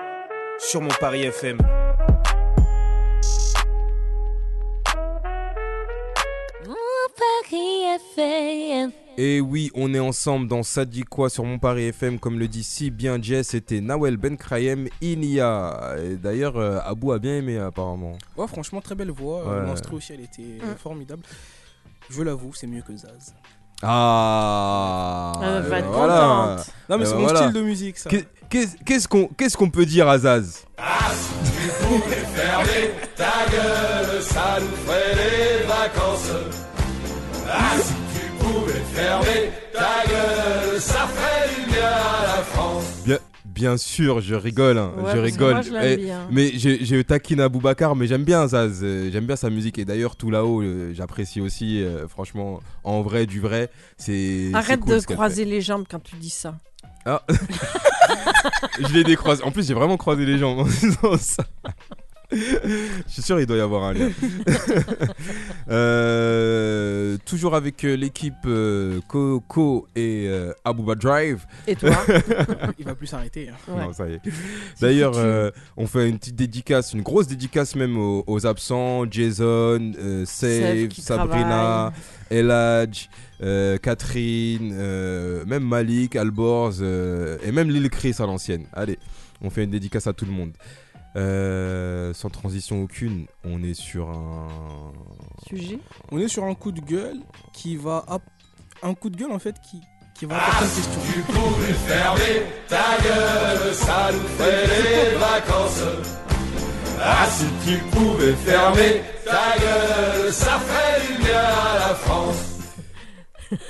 [SPEAKER 6] sur mon Paris FM.
[SPEAKER 1] Et oui, on est ensemble dans Ça dit quoi sur mon Paris FM, comme le dit si bien Jess, c'était Nawel Ben Krayem Inia. Et D'ailleurs, euh, Abou a bien aimé apparemment.
[SPEAKER 3] Ouais, franchement, très belle voix.
[SPEAKER 1] Ouais.
[SPEAKER 3] L'instru aussi, elle était
[SPEAKER 2] Mm.
[SPEAKER 3] formidable. Je l'avoue, c'est mieux que Zaz.
[SPEAKER 1] Ah euh,
[SPEAKER 2] être
[SPEAKER 1] voilà.
[SPEAKER 2] contente.
[SPEAKER 3] Non, mais
[SPEAKER 1] Eh
[SPEAKER 3] c'est
[SPEAKER 1] ben
[SPEAKER 3] mon
[SPEAKER 1] voilà.
[SPEAKER 3] style de musique, ça.
[SPEAKER 1] Qu'est- Qu'est-ce qu'on qu'est-ce qu'on peut dire à Zaz? Bien, bien sûr, je rigole, hein,
[SPEAKER 2] Ouais,
[SPEAKER 1] je rigole.
[SPEAKER 2] moi, je
[SPEAKER 1] Eh,
[SPEAKER 2] bien.
[SPEAKER 1] mais je, je taquine Aboubacar, mais j'aime bien Zaz, euh, j'aime bien sa musique et d'ailleurs tout là-haut, euh, j'apprécie aussi, euh, franchement, en vrai, du vrai, c'est.
[SPEAKER 2] Arrête
[SPEAKER 1] cool
[SPEAKER 2] de croiser les jambes quand tu dis ça.
[SPEAKER 1] Ah. <laughs> je l'ai décroisé. En plus, j'ai vraiment croisé les jambes en disant ça. Je suis sûr il doit y avoir un lien. <laughs> Euh, toujours avec euh, l'équipe euh, Coco et euh, Abouba Drive.
[SPEAKER 2] Et toi <laughs>
[SPEAKER 3] Il va plus s'arrêter. hein.
[SPEAKER 2] Ouais.
[SPEAKER 1] Non, ça y est. D'ailleurs, euh, on fait une petite dédicace, une grosse dédicace même aux, aux absents Jason, euh, Save, Sabrina, Eladj, euh, Catherine, euh, même Malik, Alborz euh, et même Lil Chris à l'ancienne. Allez, on fait une dédicace à tout le monde. Euh, sans transition aucune, on est sur un.
[SPEAKER 2] Sujet
[SPEAKER 3] On est sur un coup de gueule qui va. Un coup de gueule, en fait, qui, qui va une question.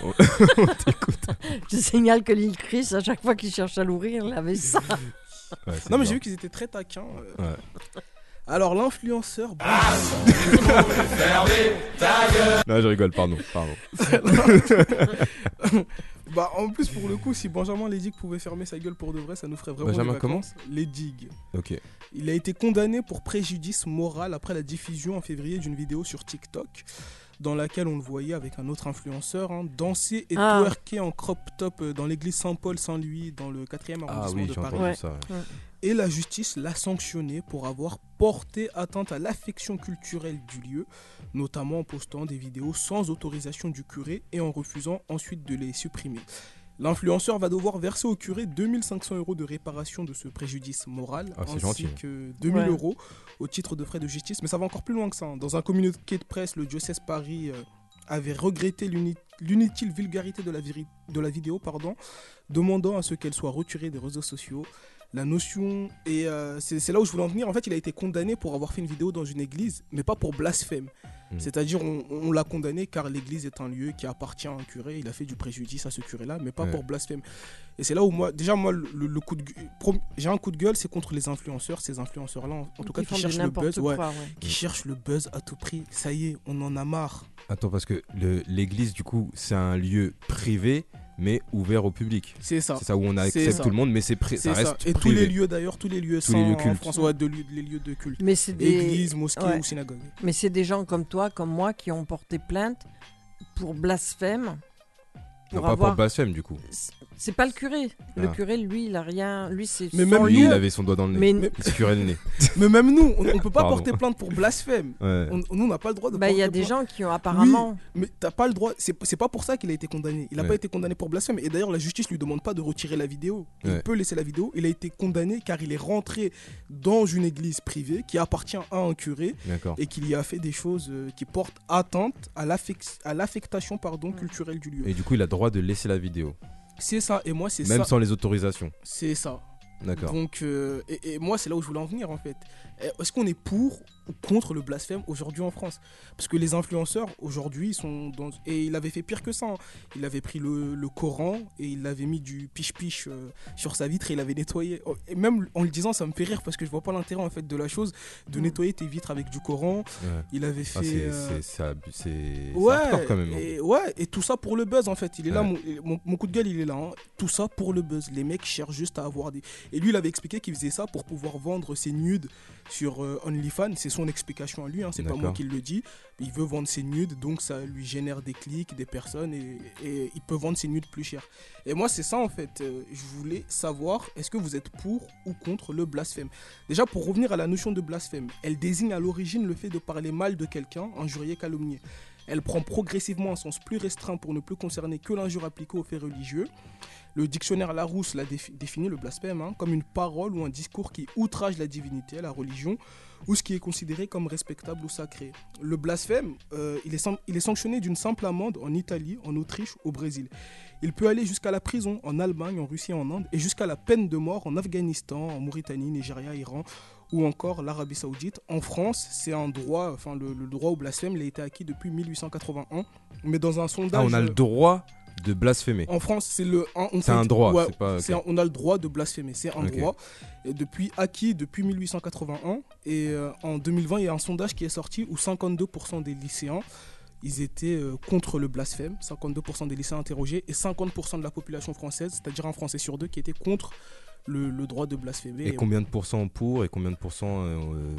[SPEAKER 1] on t'écoute.
[SPEAKER 2] Je signale que Lil Chris, à chaque fois qu'il cherche à l'ouvrir, il avait ça.
[SPEAKER 1] Ouais,
[SPEAKER 3] Non, mais j'ai vu qu'ils étaient très taquins. euh.
[SPEAKER 1] Ouais.
[SPEAKER 3] Alors, l'influenceur.
[SPEAKER 1] Non, je rigole, pardon. pardon. <laughs>
[SPEAKER 3] Bah, en plus, pour le coup, si Benjamin Ledig pouvait fermer sa gueule pour de vrai, ça nous ferait vraiment.
[SPEAKER 1] Benjamin
[SPEAKER 3] vacances. Ledig.
[SPEAKER 1] Ok.
[SPEAKER 3] Il a été condamné pour préjudice moral après la diffusion en février d'une vidéo sur TikTok dans laquelle on le voyait avec un autre influenceur hein, danser et
[SPEAKER 2] Ah.
[SPEAKER 3] twerker en crop top euh, dans l'église Saint-Paul-Saint-Louis dans le 4e
[SPEAKER 1] Ah
[SPEAKER 3] arrondissement
[SPEAKER 1] oui,
[SPEAKER 3] de Paris.
[SPEAKER 1] entendu
[SPEAKER 2] Ouais.
[SPEAKER 1] ça. ouais.
[SPEAKER 3] Et la justice l'a sanctionné pour avoir porté atteinte à l'affection culturelle du lieu, notamment en postant des vidéos sans autorisation du curé et en refusant ensuite de les supprimer. L'influenceur va devoir verser au curé 2500 euros de réparation de ce préjudice moral,
[SPEAKER 1] Ah,
[SPEAKER 3] ainsi
[SPEAKER 1] gentil.
[SPEAKER 3] que 2000
[SPEAKER 2] Ouais.
[SPEAKER 3] euros au titre de frais de justice. Mais ça va encore plus loin que ça. hein. Dans un communiqué de presse, le diocèse Paris euh, avait regretté l'inutile vulgarité de la, viri- de la vidéo, pardon, demandant à ce qu'elle soit retirée des réseaux sociaux. La notion, et euh, c'est là où je voulais en venir, en fait, il a été condamné pour avoir fait une vidéo dans une église, mais pas pour blasphème.
[SPEAKER 1] Mm.
[SPEAKER 3] C'est-à-dire, on, on l'a condamné car l'église est un lieu qui appartient à un curé, il a fait du préjudice à ce curé-là, mais pas
[SPEAKER 1] Ouais.
[SPEAKER 3] pour blasphème. Et c'est là où moi, déjà, moi, le, le coup de j'ai un coup de gueule, c'est contre les influenceurs, ces influenceurs-là, en, en tout cas, qui cherchent le buzz, ouais,
[SPEAKER 2] quoi, ouais.
[SPEAKER 3] qui cherchent le buzz à tout prix. Ça y est, on en a marre.
[SPEAKER 1] Attends, parce que l'église, du coup, c'est un lieu privé, mais ouvert au public.
[SPEAKER 3] C'est ça.
[SPEAKER 1] C'est ça où on
[SPEAKER 3] C'est
[SPEAKER 1] accepte
[SPEAKER 3] ça.
[SPEAKER 1] tout le monde, mais c'est ça
[SPEAKER 3] ça.
[SPEAKER 1] reste
[SPEAKER 3] Et tous les lieux d'ailleurs, tous les lieux
[SPEAKER 1] Tous les lieux
[SPEAKER 3] en. France, ouais, de lieux- les lieux de culte.
[SPEAKER 2] Mais c'est des...
[SPEAKER 3] Église, mosquée
[SPEAKER 2] ouais.
[SPEAKER 3] ou synagogue.
[SPEAKER 2] Mais c'est des gens comme toi, comme moi, qui ont porté plainte pour blasphème.
[SPEAKER 1] Non,
[SPEAKER 2] Pour
[SPEAKER 1] pas
[SPEAKER 2] avoir...
[SPEAKER 1] pour blasphème, du coup.
[SPEAKER 2] C'est pas le curé. Le
[SPEAKER 1] Ah.
[SPEAKER 2] curé, lui, il a rien. Lui, c'est
[SPEAKER 3] Mais
[SPEAKER 2] son
[SPEAKER 3] même
[SPEAKER 1] Lui,
[SPEAKER 2] lieu.
[SPEAKER 1] il avait son doigt dans le nez.
[SPEAKER 2] Mais
[SPEAKER 1] Il se curait le nez. <laughs>
[SPEAKER 3] Mais même nous, on, on peut pas
[SPEAKER 1] Pardon.
[SPEAKER 3] porter plainte pour blasphème.
[SPEAKER 1] Ouais.
[SPEAKER 3] On, nous, on n'a pas le droit de
[SPEAKER 2] bah, il y a
[SPEAKER 3] porter
[SPEAKER 2] des
[SPEAKER 3] plainte.
[SPEAKER 2] gens qui ont apparemment.
[SPEAKER 3] Mais t'as pas le droit. C'est c'est pas pour ça qu'il a été condamné. Il a
[SPEAKER 1] Ouais.
[SPEAKER 3] pas été condamné pour blasphème. Et d'ailleurs, la justice lui demande pas de retirer la vidéo. Il
[SPEAKER 1] Ouais.
[SPEAKER 3] peut laisser la vidéo. Il a été condamné car il est rentré dans une église privée qui appartient à un curé
[SPEAKER 1] D'accord.
[SPEAKER 3] et qu'il y a fait des choses euh, qui portent atteinte à l'affec- à l'affectation pardon culturelle du lieu.
[SPEAKER 1] Et du coup, il a le droit de laisser la vidéo.
[SPEAKER 3] C'est ça. Et moi, c'est
[SPEAKER 1] Même
[SPEAKER 3] ça.
[SPEAKER 1] sans les autorisations.
[SPEAKER 3] C'est ça.
[SPEAKER 1] D'accord.
[SPEAKER 3] Donc, euh, et, et moi, c'est là où je voulais en venir en fait. Eh, Est-ce qu'on est pour ou contre le blasphème aujourd'hui en France? Parce que les influenceurs aujourd'hui ils sont dans. Et il avait fait pire que ça. hein. Il avait pris le, le Coran et il avait mis du piche-piche euh, sur sa vitre et il avait nettoyé. Oh, Et même en le disant, ça me fait rire parce que je vois pas l'intérêt en fait de la chose de
[SPEAKER 2] Mm.
[SPEAKER 3] nettoyer tes vitres avec du Coran.
[SPEAKER 1] Ouais.
[SPEAKER 3] Il avait fait.
[SPEAKER 1] Ah, c'est
[SPEAKER 3] euh, Ouais,
[SPEAKER 1] quand même.
[SPEAKER 3] et, ouais, et tout ça pour le buzz en fait. Il est là,
[SPEAKER 1] Ouais.
[SPEAKER 3] mon, mon- mon coup de gueule, il est là. hein. Tout ça pour le buzz. Les mecs cherchent juste à avoir des. Et lui, il avait expliqué qu'il faisait ça pour pouvoir vendre ses nudes sur euh, OnlyFans. C'est son explication à lui, hein, c'est pas moi qui le dis. Il veut vendre ses nudes, donc ça lui génère des clics, des personnes, et, et il peut vendre ses nudes plus cher. Et moi, c'est ça en fait. Euh, je voulais savoir, est-ce que vous êtes pour ou contre le blasphème? Déjà, pour revenir à la notion de blasphème, elle désigne à l'origine le fait de parler mal de quelqu'un, injurier, calomnier. Elle prend progressivement un sens plus restreint pour ne plus concerner que l'injure appliquée aux faits religieux. Le dictionnaire Larousse l'a défi- défini le blasphème hein, comme une parole ou un discours qui outrage la divinité, la religion, ou ce qui est considéré comme respectable ou sacré. Le blasphème, euh, il, est il sanctionné d'une simple amende en Italie, en Autriche, au Brésil. Il peut aller jusqu'à la prison en Allemagne, en Russie, en Inde, et jusqu'à la peine de mort en Afghanistan, en Mauritanie, Nigeria, Iran, ou encore l'Arabie Saoudite. En France, c'est un droit, enfin le, le droit au blasphème, il a été acquis depuis 1881, mais dans un sondage.
[SPEAKER 1] Ah, on a le droit de blasphémer.
[SPEAKER 3] En France, c'est le.
[SPEAKER 1] C'est un droit,
[SPEAKER 3] ouais,
[SPEAKER 1] pas-
[SPEAKER 3] un- on a le droit de blasphémer, c'est un
[SPEAKER 1] Ok.
[SPEAKER 3] droit. Et depuis acquis depuis 1881 et euh, en 2020, il y a un sondage qui est sorti où 52% des lycéens ils étaient euh, contre le blasphème, 52% des lycéens interrogés et 50% de la population française, c'est-à-dire un Français sur deux qui était contre le, le droit de blasphémer.
[SPEAKER 1] Et combien de pourcents pour et combien de pourcents euh,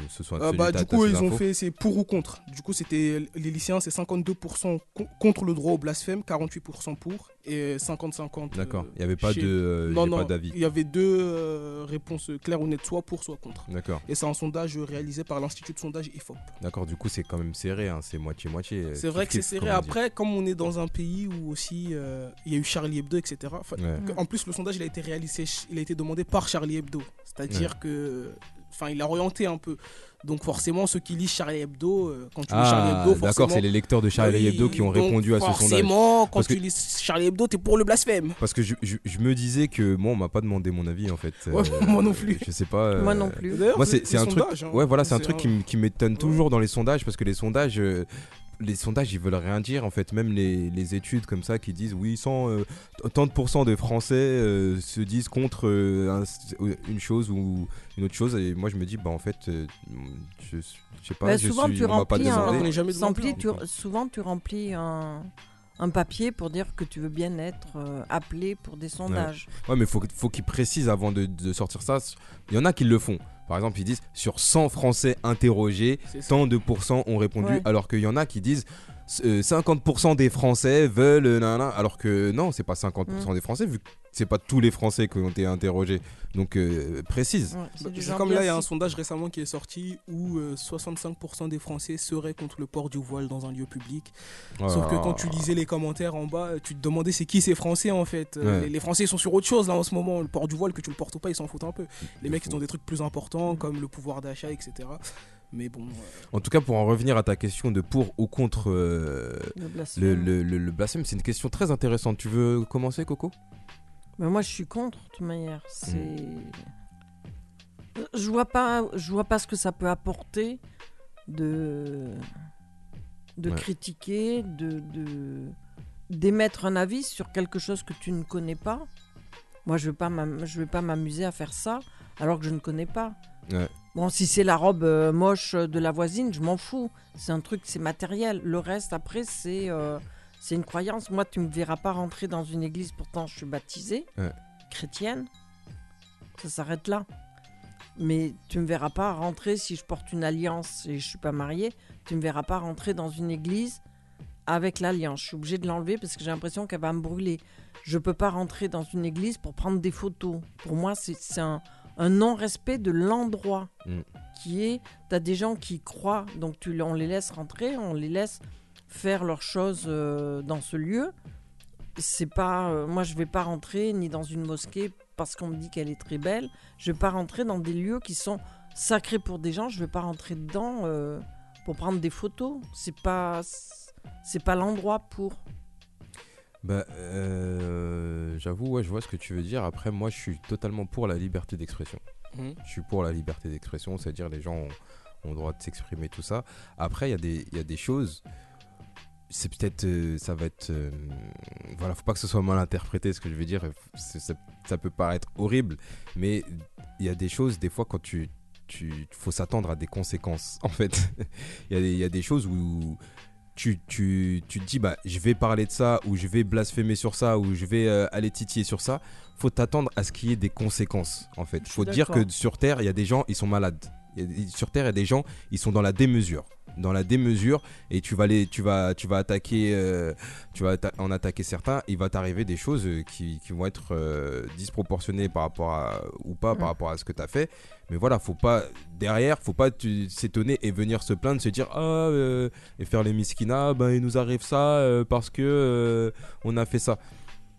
[SPEAKER 1] ce sont
[SPEAKER 3] Ah bah, du coup, ils ont fait c'est pour ou contre. Du coup, c'était les lycéens, c'est 52% con- contre le droit au blasphème, 48% pour et 50-50.
[SPEAKER 1] D'accord.
[SPEAKER 3] euh,
[SPEAKER 1] Il n'y avait pas
[SPEAKER 3] chez-
[SPEAKER 1] de, euh,
[SPEAKER 3] non, non,
[SPEAKER 1] pas d'avis.
[SPEAKER 3] il y avait deux euh, réponses claires ou nettes, soit pour, soit contre.
[SPEAKER 1] D'accord.
[SPEAKER 3] Et c'est un sondage réalisé par l'Institut de sondage IFOP.
[SPEAKER 1] D'accord. Du coup, c'est quand même serré. hein, C'est moitié moitié. euh,
[SPEAKER 3] C'est vrai que c'est serré. Après, comme on est dans un pays où aussi euh, il y a eu Charlie Hebdo, etc. enfin,
[SPEAKER 1] Ouais.
[SPEAKER 3] que- En plus, le sondage il a été réalisé, il a été demandé par Charlie Hebdo. C'est-à-dire que, enfin, il a orienté un peu. Donc forcément, ceux qui lisent Charlie Hebdo, euh, quand tu lis Charlie
[SPEAKER 1] Ah,
[SPEAKER 3] Hebdo,
[SPEAKER 1] d'accord.
[SPEAKER 3] forcément-
[SPEAKER 1] C'est les lecteurs de Charlie
[SPEAKER 3] Oui,
[SPEAKER 1] Hebdo qui ont répondu à ce sondage.
[SPEAKER 3] Forcément, quand
[SPEAKER 1] Parce que-
[SPEAKER 3] tu lis Charlie Hebdo, t'es pour le blasphème.
[SPEAKER 1] Parce que je, je- je me disais que moi, on m'a pas demandé mon avis en fait. <laughs> Euh,
[SPEAKER 3] moi non plus.
[SPEAKER 1] Je sais pas.
[SPEAKER 2] Moi
[SPEAKER 1] euh,
[SPEAKER 2] non plus.
[SPEAKER 3] D'ailleurs,
[SPEAKER 1] Moi, c'est c'est un truc.
[SPEAKER 3] hein.
[SPEAKER 1] Ouais, voilà, c'est un truc
[SPEAKER 3] un-
[SPEAKER 1] qui, m'étonne toujours dans les sondages parce que les sondages. euh, les sondages, ils veulent rien dire en fait. Même les, les études comme ça qui disent oui, 100, euh, tant de pourcents des Français euh, se disent contre euh, un- une chose ou une autre chose. Et moi, je me dis, bah en fait, euh, je, je sais pas.
[SPEAKER 2] Bah,
[SPEAKER 1] je
[SPEAKER 2] souvent,
[SPEAKER 1] suis,
[SPEAKER 2] tu remplis.
[SPEAKER 3] On jamais
[SPEAKER 2] un, remplis- tu- souvent tu remplis un, un papier pour dire que tu veux bien être euh, appelé pour des sondages.
[SPEAKER 1] Ouais, mais faut, faut qu'ils précisent avant de, de sortir ça. Il y en a qui le font. Par exemple, ils disent sur 100 Français interrogés, tant de pourcents ont répondu,
[SPEAKER 2] Ouais.
[SPEAKER 1] alors qu'il y en a qui disent 50% des Français veulent, euh, nanana, alors que non, c'est pas 50%
[SPEAKER 2] Mm.
[SPEAKER 1] des Français, vu que c'est pas tous les Français qui ont été interrogés. Donc euh, précise.
[SPEAKER 2] Ouais, c'est
[SPEAKER 3] Bah, c'est comme là, il y a un sondage récemment qui est sorti où euh, 65% des Français seraient contre le port du voile dans un lieu public. Sauf que quand tu
[SPEAKER 1] Ah.
[SPEAKER 3] lisais les commentaires en bas, tu te demandais c'est qui ces Français en fait. Euh,
[SPEAKER 1] Ouais.
[SPEAKER 3] Les, les Français sont sur autre chose là en ce moment. Le port du voile, que tu le portes ou pas, ils s'en foutent un peu. Les mecs, ils ont des trucs plus importants comme le pouvoir d'achat, etc. Mais bon, euh,
[SPEAKER 1] En tout cas, pour en revenir à ta question de pour ou contre euh,
[SPEAKER 2] le
[SPEAKER 1] le,
[SPEAKER 2] blasphème.
[SPEAKER 1] le, le- le blasphème, c'est une question très intéressante. Tu veux commencer, Coco?
[SPEAKER 2] Mais moi, je suis contre, de toute manière. C'est. Je vois pas, je vois pas ce que ça peut apporter de de
[SPEAKER 1] Ouais.
[SPEAKER 2] critiquer, de de- d'émettre un avis sur quelque chose que tu ne connais pas. Moi, je vais pas, m'am- je vais pas m'amuser à faire ça alors que je ne connais pas.
[SPEAKER 1] Ouais.
[SPEAKER 2] Bon, si c'est la robe euh, moche de la voisine, je m'en fous. C'est un truc, c'est matériel. Le reste, après, c'est euh, c'est une croyance. Moi, tu me verras pas rentrer dans une église, pourtant je suis baptisée,
[SPEAKER 1] Ouais.
[SPEAKER 2] chrétienne. Ça s'arrête là. Mais tu me verras pas rentrer si je porte une alliance et je suis pas mariée. Tu me verras pas rentrer dans une église avec l'alliance. Je suis obligée de l'enlever parce que j'ai l'impression qu'elle va me brûler. Je peux pas rentrer dans une église pour prendre des photos. Pour moi, c'est c'est un, un non-respect de l'endroit
[SPEAKER 1] Mm.
[SPEAKER 2] qui est. Tu as des gens qui croient, donc tu, on les laisse rentrer, on les laisse faire leurs choses euh, dans ce lieu. C'est pas, euh, moi, je vais pas rentrer ni dans une mosquée parce qu'on me dit qu'elle est très belle. Je vais pas rentrer dans des lieux qui sont sacrés pour des gens. Je vais pas rentrer dedans euh, pour prendre des photos. C'est pas, c'est pas l'endroit pour.
[SPEAKER 1] Bah, euh, j'avoue, ouais, je vois ce que tu veux dire. Après, moi, je suis totalement pour la liberté d'expression.
[SPEAKER 3] Mhm.
[SPEAKER 1] Je suis pour la liberté d'expression, c'est-à-dire les gens ont, ont le droit de s'exprimer, tout ça. Après, il y, a des- il y a des choses. C'est peut-être. euh, ça va être. euh, voilà, faut pas que ce soit mal interprété ce que je veux dire. Ça, ça peut paraître horrible, mais il y a des choses, des fois, quand tu. Tu faut s'attendre à des conséquences, <laughs> en fait. Il y, y a des choses où tu, tu, tu te dis, bah, je vais parler de ça, ou je vais blasphémer sur ça, ou je vais euh, aller titiller sur ça, faut t'attendre à ce qu'il y ait des conséquences, en fait. Faut dire que sur Terre, il y a des gens, ils sont malades. Il y a- sur Terre, il y a des gens, ils sont dans la démesure. Dans la démesure, et tu vas, les, tu vas, tu vas attaquer, euh, tu vas atta- en attaquer certains, il va t'arriver des choses euh, qui, qui vont être euh, disproportionnées par rapport à, ou pas par
[SPEAKER 2] Mm.
[SPEAKER 1] rapport à ce que tu as fait. Mais voilà, faut pas, derrière, faut pas s'étonner et venir se plaindre, se dire, ah, euh, et faire les miskina, ben il nous arrive ça parce que on a fait ça.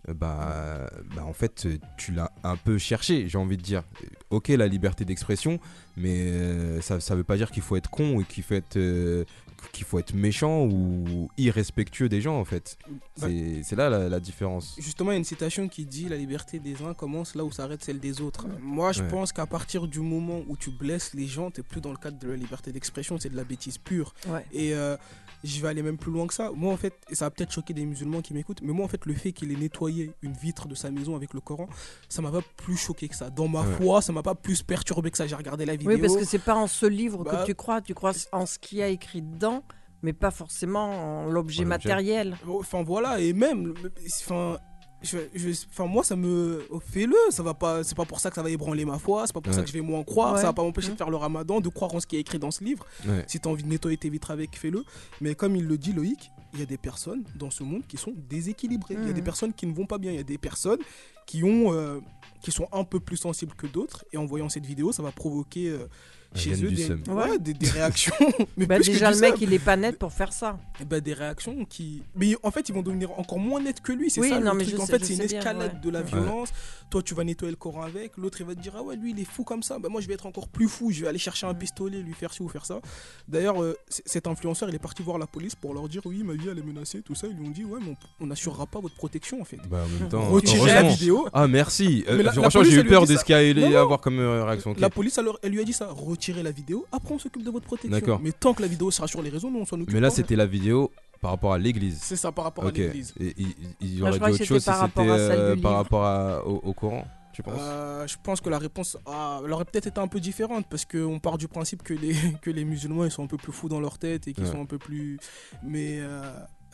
[SPEAKER 1] Euh, Bah, bah, en fait, euh, tu l'as un peu cherché, j'ai envie de dire. Ok, la liberté d'expression, mais euh, ça, ça veut pas dire qu'il faut être con et qu'il faut être, euh, qu'il faut être méchant ou irrespectueux des gens, en fait.
[SPEAKER 3] Bah-
[SPEAKER 1] C'est c'est là la, la différence.
[SPEAKER 3] Justement, il y a une citation qui dit La liberté des uns commence là où s'arrête celle des autres. Moi, je
[SPEAKER 1] Ouais.
[SPEAKER 3] pense qu'à partir du moment où tu blesses les gens, t'es plus dans le cadre de la liberté d'expression, c'est de la bêtise pure.
[SPEAKER 2] Ouais.
[SPEAKER 3] Et euh, je vais aller même plus loin que ça. Moi, en fait, et ça va peut-être choquer des musulmans qui m'écoutent, mais moi, en fait, le fait qu'il ait nettoyé une vitre de sa maison avec le Coran, ça m'a pas plus choqué que ça. Dans ma
[SPEAKER 1] Ouais.
[SPEAKER 3] foi, ça m'a pas plus perturbé que ça. J'ai regardé la vidéo.
[SPEAKER 2] Oui, parce que c'est pas en ce livre
[SPEAKER 3] Bah-
[SPEAKER 2] que tu crois, tu crois en ce qu'il y a écrit dedans, mais pas forcément en l'objet matériel.
[SPEAKER 3] Enfin voilà, et même, enfin, je, je- enfin moi ça me, fais-le, ça va pas, c'est pas pour ça que ça va ébranler ma foi, c'est pas pour ça que je vais moins croire,
[SPEAKER 2] Ouais.
[SPEAKER 3] ça va pas m'empêcher de faire le Ramadan, de croire en ce qui est écrit dans ce livre.
[SPEAKER 1] Ouais.
[SPEAKER 3] Si t'as envie de nettoyer tes vitres avec, fais-le. Mais comme il le dit Loïc, il y a des personnes dans ce monde qui sont déséquilibrées. Il y a des personnes qui ne vont pas bien. Il y a des personnes qui ont, euh, qui sont un peu plus sensibles que d'autres. Et en voyant cette vidéo, ça va provoquer euh, chez eux des,
[SPEAKER 1] seum.
[SPEAKER 3] ouais,
[SPEAKER 2] Ouais.
[SPEAKER 3] des, des réactions. <laughs> mais
[SPEAKER 2] Bah,
[SPEAKER 3] plus
[SPEAKER 2] déjà, le mec, il est pas net pour faire ça.
[SPEAKER 3] Eh ben, des réactions qui. Mais en fait, ils vont devenir encore moins nets que lui. C'est
[SPEAKER 2] Oui,
[SPEAKER 3] ça
[SPEAKER 2] non,
[SPEAKER 3] le
[SPEAKER 2] mais
[SPEAKER 3] truc.
[SPEAKER 2] je
[SPEAKER 3] En
[SPEAKER 2] sais-
[SPEAKER 3] fait, c'est une
[SPEAKER 2] bien,
[SPEAKER 3] escalade
[SPEAKER 2] ouais.
[SPEAKER 3] de la
[SPEAKER 2] Ouais.
[SPEAKER 3] violence. Toi, tu vas nettoyer le Coran avec. L'autre, il va te dire Ah ouais, lui, il est fou comme ça. Bah, moi, je vais être encore plus fou. Je vais aller chercher un pistolet, lui faire ci ou faire ça. D'ailleurs, euh, cet influenceur, il est parti voir la police pour leur dire Oui, ma vie, elle est menacée, tout ça. Ils lui ont dit Ouais, mais on- n'assurera pas votre protection, en fait.
[SPEAKER 1] Bah, en même temps,
[SPEAKER 3] Retirez la vidéo.
[SPEAKER 1] Ah merci. Euh, franchement,
[SPEAKER 3] police,
[SPEAKER 1] j'ai eu peur
[SPEAKER 3] dit
[SPEAKER 1] de
[SPEAKER 3] ça.
[SPEAKER 1] ce qu'il allait
[SPEAKER 3] Non,
[SPEAKER 1] y
[SPEAKER 3] non.
[SPEAKER 1] avoir comme euh, réaction.
[SPEAKER 3] La police, alors, elle lui a dit ça retirez la vidéo. Après, on s'occupe de votre protection.
[SPEAKER 1] D'accord.
[SPEAKER 3] Mais tant que la vidéo sera sur les réseaux, nous, on s'en occupe.
[SPEAKER 1] Mais là, c'était la vidéo par rapport à l'église.
[SPEAKER 3] C'est ça par rapport à l'église.
[SPEAKER 1] Et il, aurait
[SPEAKER 2] je
[SPEAKER 1] dit autre
[SPEAKER 2] c'était
[SPEAKER 1] chose si
[SPEAKER 2] par
[SPEAKER 1] c'était
[SPEAKER 2] à
[SPEAKER 1] euh, par rapport à- au, au Coran, tu penses
[SPEAKER 3] Euh, je pense que la réponse ah, elle aurait peut-être été un peu différente parce qu'on part du principe que les, <laughs> que les musulmans ils sont un peu plus fous dans leur tête et qu'ils
[SPEAKER 1] Ouais.
[SPEAKER 3] sont un peu plus. Mais euh,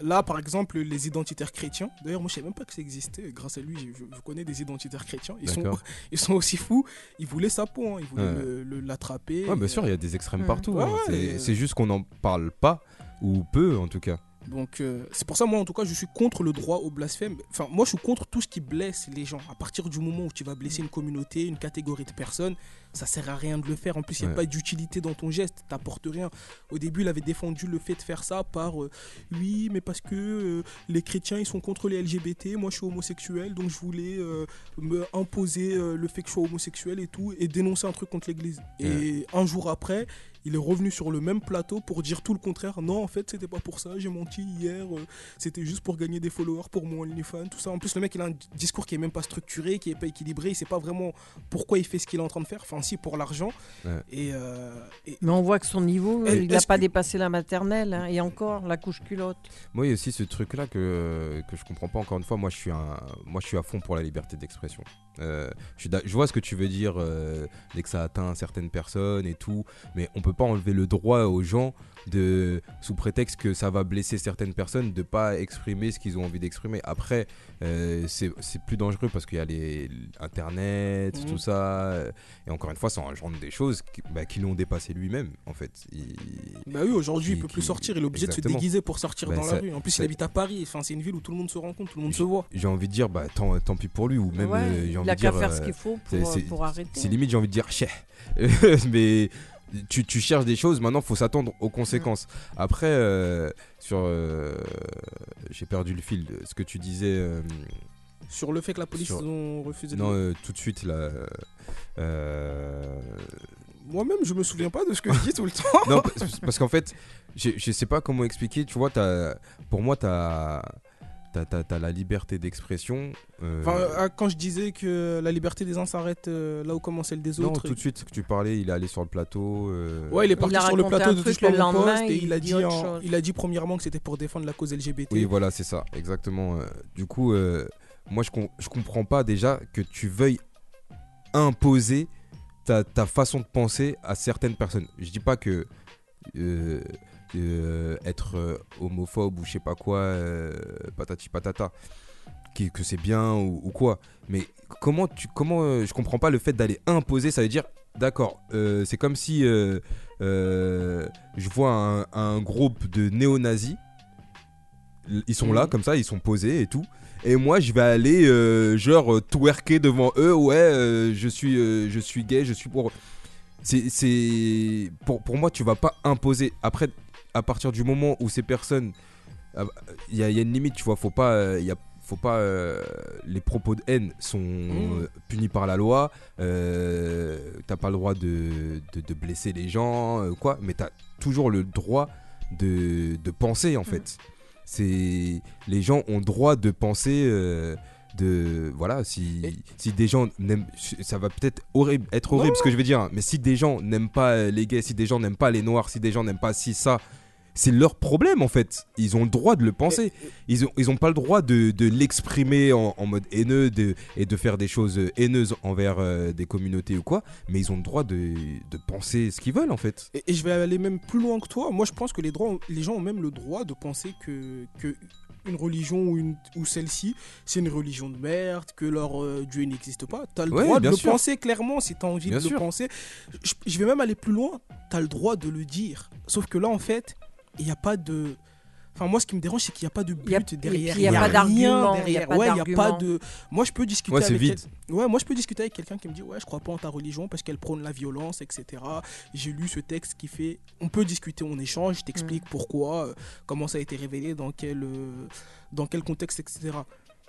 [SPEAKER 3] là, par exemple, les identitaires chrétiens, d'ailleurs, moi je savais même pas que ça existait. Grâce à lui, je, je connais des identitaires chrétiens. Ils sont, <laughs> ils sont aussi fous. Ils voulaient sa peau, hein. ils voulaient l'attraper.
[SPEAKER 1] Ouais, bien sûr, il y a des extrêmes
[SPEAKER 2] Mm.
[SPEAKER 1] partout. Hein. C'est- C'est juste qu'on n'en parle pas, ou peu en tout cas.
[SPEAKER 3] Donc euh, c'est pour ça moi en tout cas je suis contre le droit au blasphème. Enfin moi je suis contre tout ce qui blesse les gens. À partir du moment où tu vas blesser une communauté, une catégorie de personnes, ça sert à rien de le faire. En plus il n'y a
[SPEAKER 1] Ouais.
[SPEAKER 3] pas d'utilité dans ton geste, t'apportes rien. Au début il avait défendu le fait de faire ça par euh, oui mais parce que euh, les chrétiens ils sont contre les LGBT, moi je suis homosexuel donc je voulais euh, me imposer le fait que je sois homosexuel et tout et dénoncer un truc contre l'église. Et un jour après il est revenu sur le même plateau pour dire tout le contraire. Non, en fait, c'était pas pour ça. J'ai menti hier. euh, C'était juste pour gagner des followers pour mon OnlyFans, tout ça. En plus, le mec, il a un discours qui est même pas structuré, qui est pas équilibré. Il sait pas vraiment pourquoi il fait ce qu'il est en train de faire. Enfin, si, pour l'argent.
[SPEAKER 1] Ouais.
[SPEAKER 3] Et, euh, et-
[SPEAKER 2] Mais on voit que son niveau,
[SPEAKER 3] Et
[SPEAKER 2] il n'a pas
[SPEAKER 3] que-
[SPEAKER 2] dépassé la maternelle. hein, et encore, la couche culotte.
[SPEAKER 1] Moi, il y a aussi ce truc-là que, que je comprends pas encore une fois. Moi, je suis, un, moi, je suis à fond pour la liberté d'expression. Euh, je, suis d'a- je vois ce que tu veux dire euh, dès que ça atteint certaines personnes et tout, mais on peut pas enlever le droit aux gens de, sous prétexte que ça va blesser certaines personnes, de pas exprimer ce qu'ils ont envie d'exprimer. Après, euh, c'est c'est plus dangereux parce qu'il y a les Internet,
[SPEAKER 3] Mhm.
[SPEAKER 1] tout ça, euh, et encore une fois, ça engendre des choses qui, bah, qui l'ont dépassé lui-même, en fait. Il-
[SPEAKER 3] bah oui, aujourd'hui, il peut plus
[SPEAKER 1] qui-
[SPEAKER 3] sortir. Il est obligé de se déguiser pour sortir
[SPEAKER 1] Bah,
[SPEAKER 3] dans
[SPEAKER 1] ça-
[SPEAKER 3] la rue. En plus,
[SPEAKER 1] ça-
[SPEAKER 3] il habite à Paris. Enfin, c'est une ville où tout le monde se rencontre, tout le monde se voit.
[SPEAKER 1] j'ai envie de dire, bah, tant, tant pis pour lui, ou même
[SPEAKER 2] Ouais,
[SPEAKER 1] euh, j'ai
[SPEAKER 2] il
[SPEAKER 1] envie
[SPEAKER 2] a qu'à faire
[SPEAKER 1] euh,
[SPEAKER 2] ce qu'il faut pour, euh, arrêter.
[SPEAKER 1] C'est limite, j'ai envie de dire, chais. <laughs> Mais tu, tu cherches des choses, maintenant, faut s'attendre aux conséquences. Après, euh, sur. euh, j'ai perdu le fil. de Ce que tu disais. euh,
[SPEAKER 3] Sur le fait que la police
[SPEAKER 1] Sur-
[SPEAKER 3] ont refusé de.
[SPEAKER 1] non, tout de suite, là.
[SPEAKER 3] Moi-même, je me souviens pas de ce que je dis tout le temps. <laughs>
[SPEAKER 1] non, parce, qu'en fait, je, je sais pas comment expliquer. Tu vois, t'as- pour moi, tu as. T'as la liberté d'expression. euh,
[SPEAKER 3] Enfin, euh, quand je disais que la liberté des uns s'arrête euh, là où commence celle des
[SPEAKER 1] non,
[SPEAKER 3] autres.
[SPEAKER 1] tout de suite, ce que tu parlais, il est allé sur le plateau. euh,
[SPEAKER 3] Ouais, il est parti sur le plateau de Touche pas
[SPEAKER 2] le
[SPEAKER 3] mon poste et
[SPEAKER 2] il
[SPEAKER 3] il a
[SPEAKER 2] dit
[SPEAKER 3] en- il a dit premièrement que c'était pour défendre la cause LGBT.
[SPEAKER 1] Oui, voilà, c'est ça, exactement. Du coup, euh, moi, je, com- je comprends pas déjà que tu veuilles imposer ta, ta façon de penser à certaines personnes. Je dis pas que. Euh, être euh, homophobe ou je sais pas quoi, euh, patati patata, que c'est bien ou, ou quoi. Mais comment tu, comment, euh, je comprends pas le fait d'aller imposer. Ça veut dire, d'accord, euh, c'est comme si euh, je vois un, un groupe de néo-nazis. Ils sont là, comme ça, ils sont posés et tout. Et moi, je vais aller, genre, twerker devant eux. Ouais, je, suis, je suis gay, je suis pour. C'est- Pour, pour moi, tu vas pas imposer. Après, à partir du moment où ces personnes. ah, Il y, a il y a une limite, tu vois. Faut pas. euh, y a, faut pas. euh, les propos de haine sont euh, punis par la loi. Euh, T'as pas le droit de, de, de blesser les gens, euh, quoi. Mais t'as toujours le droit de, de penser, en fait. C'est les gens ont droit de penser euh, de voilà si,
[SPEAKER 3] Et-
[SPEAKER 1] si des gens n'aiment ça va peut-être horrible être horrible ce que je veux dire hein, mais si des gens n'aiment pas les gays si des gens n'aiment pas les noirs si des gens n'aiment pas si ça c'est leur problème en fait ils ont le droit de le penser ils ont ils ont pas le droit de, de l'exprimer en, en mode haineux de, et de faire des choses haineuses envers euh, des communautés ou quoi mais ils ont le droit de, de penser ce qu'ils veulent en fait
[SPEAKER 3] Et, et je vais aller même plus loin que toi. Moi, je pense que les, droits, les gens ont même le droit de penser que, que une religion ou, une, ou celle-ci, c'est une religion de merde, que leur euh, Dieu n'existe pas. Tu as le
[SPEAKER 1] Ouais,
[SPEAKER 3] droit de le penser clairement si tu as envie
[SPEAKER 1] Bien
[SPEAKER 3] de
[SPEAKER 1] sûr.
[SPEAKER 3] le penser. Je, je vais même aller plus loin. Tu as le droit de le dire. Sauf que là, en fait, il n'y a pas de. Enfin, moi, ce qui me dérange, c'est qu'il n'y a pas de but
[SPEAKER 2] y a-
[SPEAKER 3] derrière.
[SPEAKER 2] il y a
[SPEAKER 3] rien
[SPEAKER 2] pas d'argument, il y a
[SPEAKER 3] derrière.
[SPEAKER 2] pas
[SPEAKER 3] ouais, il n'y a pas de. Moi, je peux discuter
[SPEAKER 1] Ouais,
[SPEAKER 3] avec
[SPEAKER 1] vide.
[SPEAKER 3] quel- Ouais, moi, je peux discuter avec quelqu'un qui me dit Ouais, je crois pas en ta religion parce qu'elle prône la violence, etc. J'ai lu ce texte qui fait. On peut discuter, on échange, je t'explique
[SPEAKER 1] Mm.
[SPEAKER 3] pourquoi, euh, comment ça a été révélé, dans quel, euh, dans quel contexte, etc.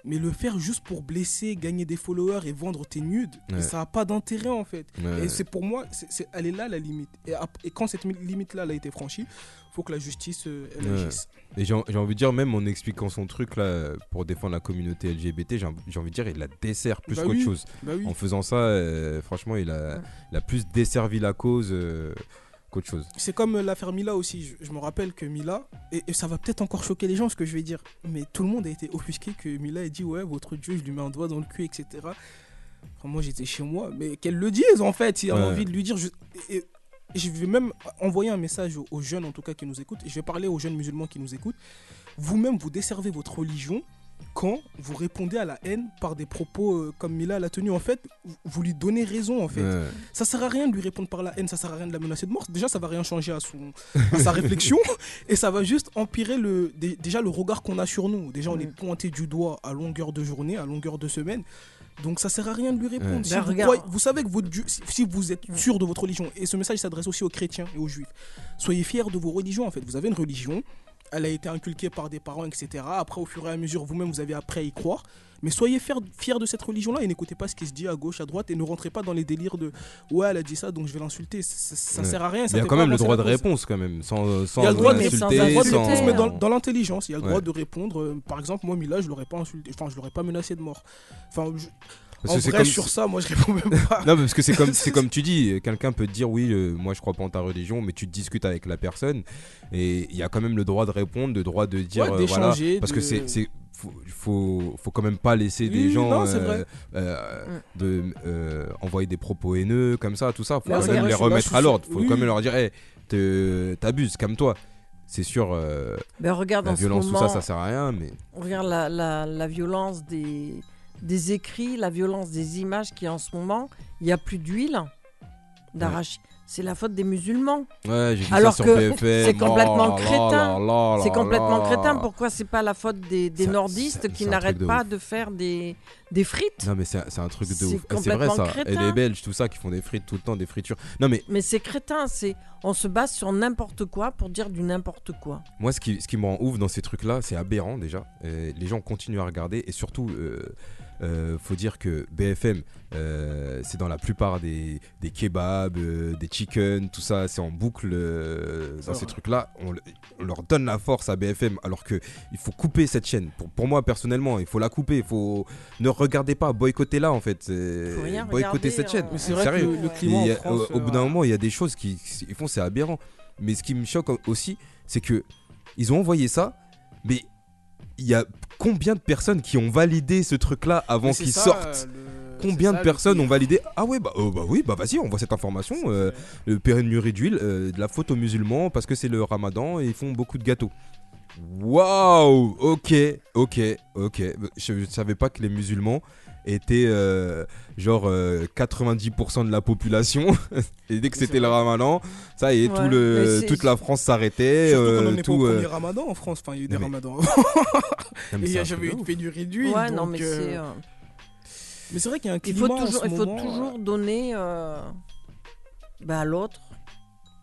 [SPEAKER 3] Mais le faire juste pour blesser, gagner des followers et vendre tes nudes,
[SPEAKER 1] Ouais.
[SPEAKER 3] ça n'a pas d'intérêt en fait.
[SPEAKER 1] Ouais.
[SPEAKER 3] Et c'est pour moi, c'est, c'est- elle est là la limite. Et, quand cette mi- limite-là a été franchie, faut que la justice euh, elle
[SPEAKER 1] Ouais.
[SPEAKER 3] agisse.
[SPEAKER 1] Et j'ai envie de dire, même en expliquant son truc là pour défendre la communauté LGBT, j'ai envie j'ai envie de dire, il la dessert plus
[SPEAKER 3] Bah
[SPEAKER 1] qu'autre
[SPEAKER 3] oui.
[SPEAKER 1] chose.
[SPEAKER 3] Bah oui.
[SPEAKER 1] En faisant ça, euh, franchement, il a, il a plus desservi la cause euh, qu'autre chose.
[SPEAKER 3] C'est comme euh, l'affaire Mila aussi. Je, je me rappelle que Mila, et, et ça va peut-être encore choquer les gens ce que je vais dire, mais tout le monde a été offusqué que Mila ait dit Ouais, votre Dieu, je lui mets un doigt dans le cul, etc. Enfin, moi j'étais chez moi, mais qu'elle le dise en fait, s'il y a
[SPEAKER 1] Ouais.
[SPEAKER 3] envie de lui dire. Je, et- et je vais même envoyer un message aux, aux jeunes en tout cas qui nous écoutent, et je vais parler aux jeunes musulmans qui nous écoutent. Vous-même, vous desservez votre religion quand vous répondez à la haine par des propos euh, comme Mila l'a tenu. En fait, vous- lui donnez raison en fait.
[SPEAKER 1] Ouais.
[SPEAKER 3] Ça sert à rien de lui répondre par la haine, ça sert à rien de la menacer de mort. Déjà, ça va rien changer à, son, à sa réflexion <laughs> et ça va juste empirer le, dé- déjà le regard qu'on a sur nous. Déjà, on est pointé du doigt à longueur de journée, à longueur de semaine. Donc ça sert à rien de lui répondre.
[SPEAKER 1] Ouais.
[SPEAKER 3] Si
[SPEAKER 2] Ben,
[SPEAKER 3] vous,
[SPEAKER 2] regarde.
[SPEAKER 3] croyez- vous savez que votre Dieu, si vous êtes sûr de votre religion, et ce message s'adresse aussi aux chrétiens et aux juifs, soyez fiers de vos religions en fait. Vous avez une religion, elle a été inculquée par des parents, etc. Après, au fur et à mesure, vous-même, vous avez appris à y croire. Mais soyez fiers, de cette religion-là et n'écoutez pas ce qui se dit à gauche, à droite et ne rentrez pas dans les délires de ouais, elle a dit ça donc je vais l'insulter. Ça, ça
[SPEAKER 1] Ouais.
[SPEAKER 3] sert à rien. Ça
[SPEAKER 1] il y a quand même le droit de réponse quand même, sans, sans
[SPEAKER 3] Il y a le droit de, réponse, mais dans, dans l'intelligence, il y a le
[SPEAKER 1] Ouais.
[SPEAKER 3] droit de répondre. euh, par exemple, moi, Mila, je l'aurais pas insulté, enfin, je l'aurais pas menacé de mort. Enfin, je-
[SPEAKER 1] Parce
[SPEAKER 3] en
[SPEAKER 1] que c'est
[SPEAKER 3] vrai,
[SPEAKER 1] comme-
[SPEAKER 3] sur ça, moi, je réponds même pas.
[SPEAKER 1] Non, parce que c'est comme, <laughs> c'est comme tu dis, quelqu'un peut te dire oui, euh, moi je crois pas en ta religion, mais tu discutes avec la personne et il y a quand même le droit de répondre, le droit de dire
[SPEAKER 3] Ouais,
[SPEAKER 1] euh, voilà, parce
[SPEAKER 3] de-
[SPEAKER 1] que c'est, c'est faut, faut, faut quand même pas laisser des
[SPEAKER 3] Oui,
[SPEAKER 1] gens
[SPEAKER 3] non, c'est
[SPEAKER 1] euh, euh, de euh, envoyer des propos haineux comme ça, tout ça. Faut
[SPEAKER 3] Là,
[SPEAKER 1] quand même
[SPEAKER 3] vrai,
[SPEAKER 1] les remettre à l'ordre. Faut
[SPEAKER 3] Oui.
[SPEAKER 1] quand même leur dire, hey, t'abuses, calme-toi. C'est sûr, euh,
[SPEAKER 2] Ben, regarde
[SPEAKER 1] la
[SPEAKER 2] en ce
[SPEAKER 1] violence, tout
[SPEAKER 2] moment,
[SPEAKER 1] ça, ça sert à rien, mais
[SPEAKER 2] regarde la, la, la violence des, des écrits, la violence des images qui en ce moment, il n'y a plus d'huile d'arachide. C'est la faute des musulmans.
[SPEAKER 1] ouais, j'ai
[SPEAKER 2] Alors
[SPEAKER 1] ça
[SPEAKER 2] que <laughs> c'est complètement
[SPEAKER 1] Oh là
[SPEAKER 2] crétin. C'est complètement crétin. Pourquoi c'est pas la faute des, nordistes qui n'arrêtent
[SPEAKER 1] de
[SPEAKER 2] pas de faire des, des frites?
[SPEAKER 1] Non mais c'est un truc de ouf. Ah, C'est vrai
[SPEAKER 2] complètement
[SPEAKER 1] ça. Et
[SPEAKER 2] crétin.
[SPEAKER 1] les Belges, tout ça, qui font des frites tout le temps, des fritures. Non mais
[SPEAKER 2] Mais c'est crétin. C'est on se base sur n'importe quoi pour dire du n'importe quoi.
[SPEAKER 1] moi, ce qui, ce qui me rend ouf dans ces trucs-là, c'est aberrant déjà. Et les gens continuent à regarder et surtout, euh, euh, faut dire que BFM, euh, c'est dans la plupart des, des kebabs, euh, des chicken, tout ça, c'est en boucle euh, dans ces trucs-là. On, le- on leur donne la force à BFM alors que il faut couper cette chaîne. Pour, pour moi personnellement, il faut la couper. Il faut ne regardez pas, boycottez-la en fait.
[SPEAKER 2] Regarder,
[SPEAKER 1] cette chaîne.
[SPEAKER 2] hein.
[SPEAKER 3] Mais c'est vrai que le, le climat
[SPEAKER 1] Il y
[SPEAKER 3] en
[SPEAKER 1] a-
[SPEAKER 3] France.
[SPEAKER 1] au, au bout d'un moment, il y a des choses qui ils font, c'est aberrant. Mais ce qui me choque aussi, c'est que ils ont envoyé ça, mais il y a combien de personnes qui ont validé ce truc-là avant qu'il sorte
[SPEAKER 3] le-
[SPEAKER 1] combien de personnes ont validé Ah ouais, bah, euh, bah oui, bah vas-y, on voit cette information. euh, le périmur d'huile, euh, de la faute aux musulmans parce que c'est le ramadan et ils font beaucoup de gâteaux. Waouh Ok, ok, ok. Je, je savais pas que les musulmans étaient euh, genre euh, 90% de la population. <laughs> et dès que c'était le ramadan, ça y est,
[SPEAKER 2] Ouais,
[SPEAKER 1] tout le, toute la France s'arrêtait. Euh,
[SPEAKER 3] qu'on en est pas
[SPEAKER 1] tout,
[SPEAKER 3] au
[SPEAKER 1] euh,
[SPEAKER 3] premier ramadan en France. Enfin, il y a eu des
[SPEAKER 1] mais-
[SPEAKER 3] ramadans. <laughs> Et il jamais eu
[SPEAKER 1] ouf.
[SPEAKER 3] pénurie d'huile.
[SPEAKER 2] Ouais,
[SPEAKER 3] donc,
[SPEAKER 2] non, mais
[SPEAKER 3] euh,
[SPEAKER 2] c'est. euh,
[SPEAKER 3] Mais c'est vrai qu'il y a un
[SPEAKER 2] il
[SPEAKER 3] climat
[SPEAKER 2] faut
[SPEAKER 3] en
[SPEAKER 2] toujours,
[SPEAKER 3] ce
[SPEAKER 2] il faut
[SPEAKER 3] moment,
[SPEAKER 2] toujours donner euh, bah, à l'autre,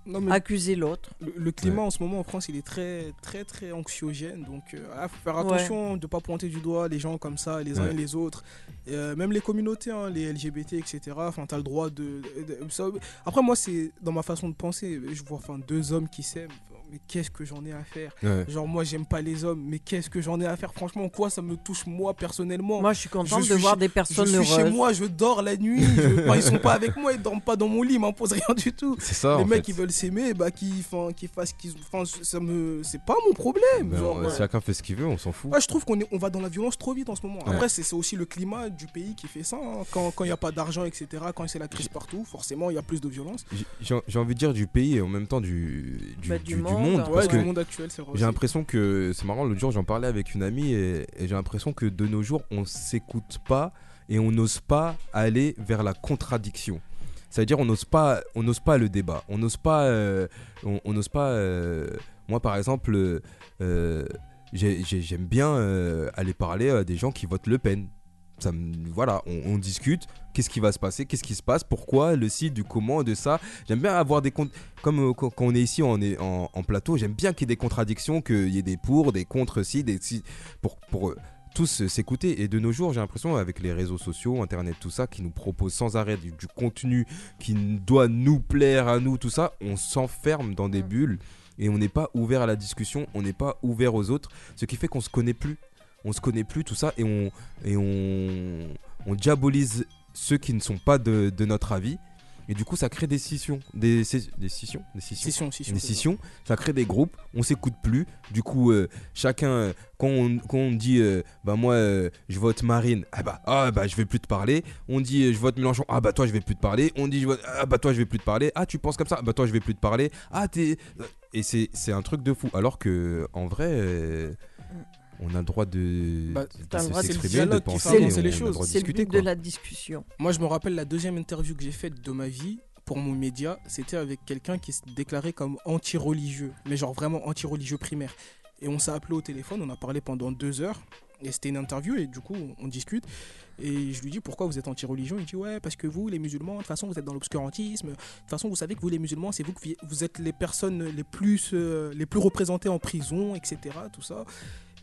[SPEAKER 3] Non, mais
[SPEAKER 2] accuser l'autre.
[SPEAKER 3] le, le climat en ce moment en France, il est très, très, très anxiogène. Donc, il faut faire attention de ne pas pointer du doigt les gens comme ça, les uns
[SPEAKER 1] Ouais.
[SPEAKER 3] et les autres. Et, euh, même les communautés, hein, les LGBT, etc. Enfin, tu as le droit de. de- ça- Après, moi, c'est dans ma façon de penser. Je vois enfin, deux hommes qui s'aiment. Mais qu'est-ce que j'en ai à faire
[SPEAKER 1] Ouais.
[SPEAKER 3] Genre, moi, j'aime pas les hommes, mais qu'est-ce que j'en ai à faire Franchement, quoi ça me touche moi personnellement
[SPEAKER 2] Moi, je suis contente
[SPEAKER 3] Je
[SPEAKER 2] de
[SPEAKER 3] suis
[SPEAKER 2] voir
[SPEAKER 3] chez-
[SPEAKER 2] des
[SPEAKER 3] Je
[SPEAKER 2] personnes
[SPEAKER 3] suis chez
[SPEAKER 2] heureuses.
[SPEAKER 3] moi, je dors la nuit. je- enfin, ils sont pas avec moi, ils dorment pas dans mon lit, ils m'imposent rien du tout.
[SPEAKER 1] C'est ça.
[SPEAKER 3] les
[SPEAKER 1] en
[SPEAKER 3] mecs
[SPEAKER 1] fait.
[SPEAKER 3] qui veulent s'aimer, bah qui, enfin, qui fassent, qu'ils, enfin, ça me, c'est pas mon problème.
[SPEAKER 1] Ben,
[SPEAKER 3] genre, ouais.
[SPEAKER 1] Chacun fait ce qu'il veut, on s'en fout.
[SPEAKER 3] Ouais, je trouve qu'on est, on va dans la violence trop vite en ce moment. Après, c'est, c'est aussi le climat du pays qui fait ça. hein. Quand il n'y a pas d'argent, etc., quand c'est la crise partout, forcément, il y a plus de violence.
[SPEAKER 1] J'ai envie de dire du pays et en même temps du, du,
[SPEAKER 2] Bah,
[SPEAKER 1] du-
[SPEAKER 2] du
[SPEAKER 1] du
[SPEAKER 2] monde,
[SPEAKER 1] parce que
[SPEAKER 3] actuel, c'est vrai.
[SPEAKER 1] j'ai l'impression que c'est marrant. L'autre jour, j'en parlais avec une amie et, et j'ai l'impression que de nos jours, on s'écoute pas et on n'ose pas aller vers la contradiction. C'est-à-dire, on n'ose pas, on n'ose pas le débat. On n'ose pas, euh, on n'ose pas. euh, moi, par exemple, euh, j'ai- j'ai- j'aime bien euh, aller parler à des gens qui votent Le Pen. Ça me- voilà, on, on discute. Qu'est-ce qui va se passer? Qu'est-ce qui se passe? Pourquoi? Le site, du comment, de ça? J'aime bien avoir des comptes. Comme euh, quand, on est ici, on est en, en plateau. J'aime bien qu'il y ait des contradictions, qu'il y ait des pour, des contre, si, des si, pour pour euh, tous euh, s'écouter. Et de nos jours, j'ai l'impression avec les réseaux sociaux, Internet, tout ça, qui nous propose sans arrêt du, du contenu qui doit nous plaire à nous, tout ça, on s'enferme dans des bulles et on n'est pas ouvert à la discussion, on n'est pas ouvert aux autres, ce qui fait qu'on se connaît plus. On se connaît plus, tout ça, et on, et on, on diabolise ceux qui ne sont pas de, de notre avis. Et du coup, ça crée des scissions. Des, scissions des scissions Des scissions
[SPEAKER 3] Scission,
[SPEAKER 1] des
[SPEAKER 3] ça.
[SPEAKER 1] scissions, ça crée des groupes, on s'écoute plus. Du coup, euh, chacun, euh, quand, on, quand on dit, euh, bah moi, je vote Marine, ah bah, ah bah, je vais plus te parler. On dit, je vote Mélenchon, ah bah toi, je vais plus te parler. On dit, je vote, ah bah toi, je vais plus te parler. Ah, tu penses comme ça, ah bah toi, je vais plus te parler. Ah, t'es. Et c'est c'est un truc de fou. Alors que, en vrai, on a le droit de,
[SPEAKER 3] Bah,
[SPEAKER 1] de
[SPEAKER 2] de-
[SPEAKER 1] s'exprimer, de penser,
[SPEAKER 3] les
[SPEAKER 1] a le
[SPEAKER 3] choses.
[SPEAKER 1] droit de
[SPEAKER 2] C'est le
[SPEAKER 1] discuter,
[SPEAKER 2] but
[SPEAKER 1] quoi.
[SPEAKER 2] de la discussion.
[SPEAKER 3] Moi, je me rappelle la deuxième interview que j'ai faite de ma vie pour mon média, c'était avec quelqu'un qui se déclarait comme anti-religieux, mais genre vraiment anti-religieux primaire. Et on s'est appelé au téléphone, on a parlé pendant deux heures, et c'était une interview, et du coup, on, discute. Et je lui dis pourquoi vous êtes anti-religion Il dit ouais, parce que vous, les musulmans, de toute façon, vous êtes dans l'obscurantisme. De toute façon, vous savez que vous, les musulmans, c'est vous qui vous êtes les personnes les plus, euh, les plus représentées en prison, etc. Tout ça.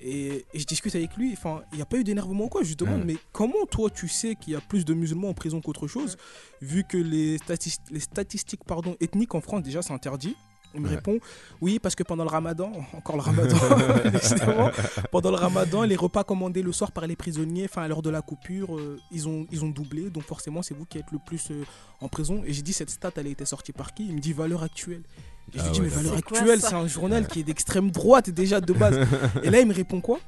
[SPEAKER 3] Et, et je discute avec lui, enfin, il n'y a pas eu d'énervement ou quoi, je lui demande,
[SPEAKER 1] Ouais.
[SPEAKER 3] mais comment toi tu sais qu'il y a plus de musulmans en prison qu'autre chose, vu que les, statis- les statistiques pardon, ethniques en France, déjà, c'est interdit? Il me
[SPEAKER 1] Ouais.
[SPEAKER 3] répond oui parce que pendant le ramadan <laughs> encore le ramadan <laughs> pendant le ramadan les repas commandés le soir par les prisonniers enfin à l'heure de la coupure euh, ils ont ils ont doublé. Donc forcément c'est vous qui êtes le plus euh, en prison. Et j'ai dit cette stat elle a été sortie par qui? Il me dit valeur actuelle. Et je
[SPEAKER 1] Ah
[SPEAKER 3] lui dis
[SPEAKER 1] ouais,
[SPEAKER 3] mais valeur actuelle
[SPEAKER 2] c'est
[SPEAKER 3] un journal qui est d'extrême droite déjà de base. <laughs> Et là il me répond quoi?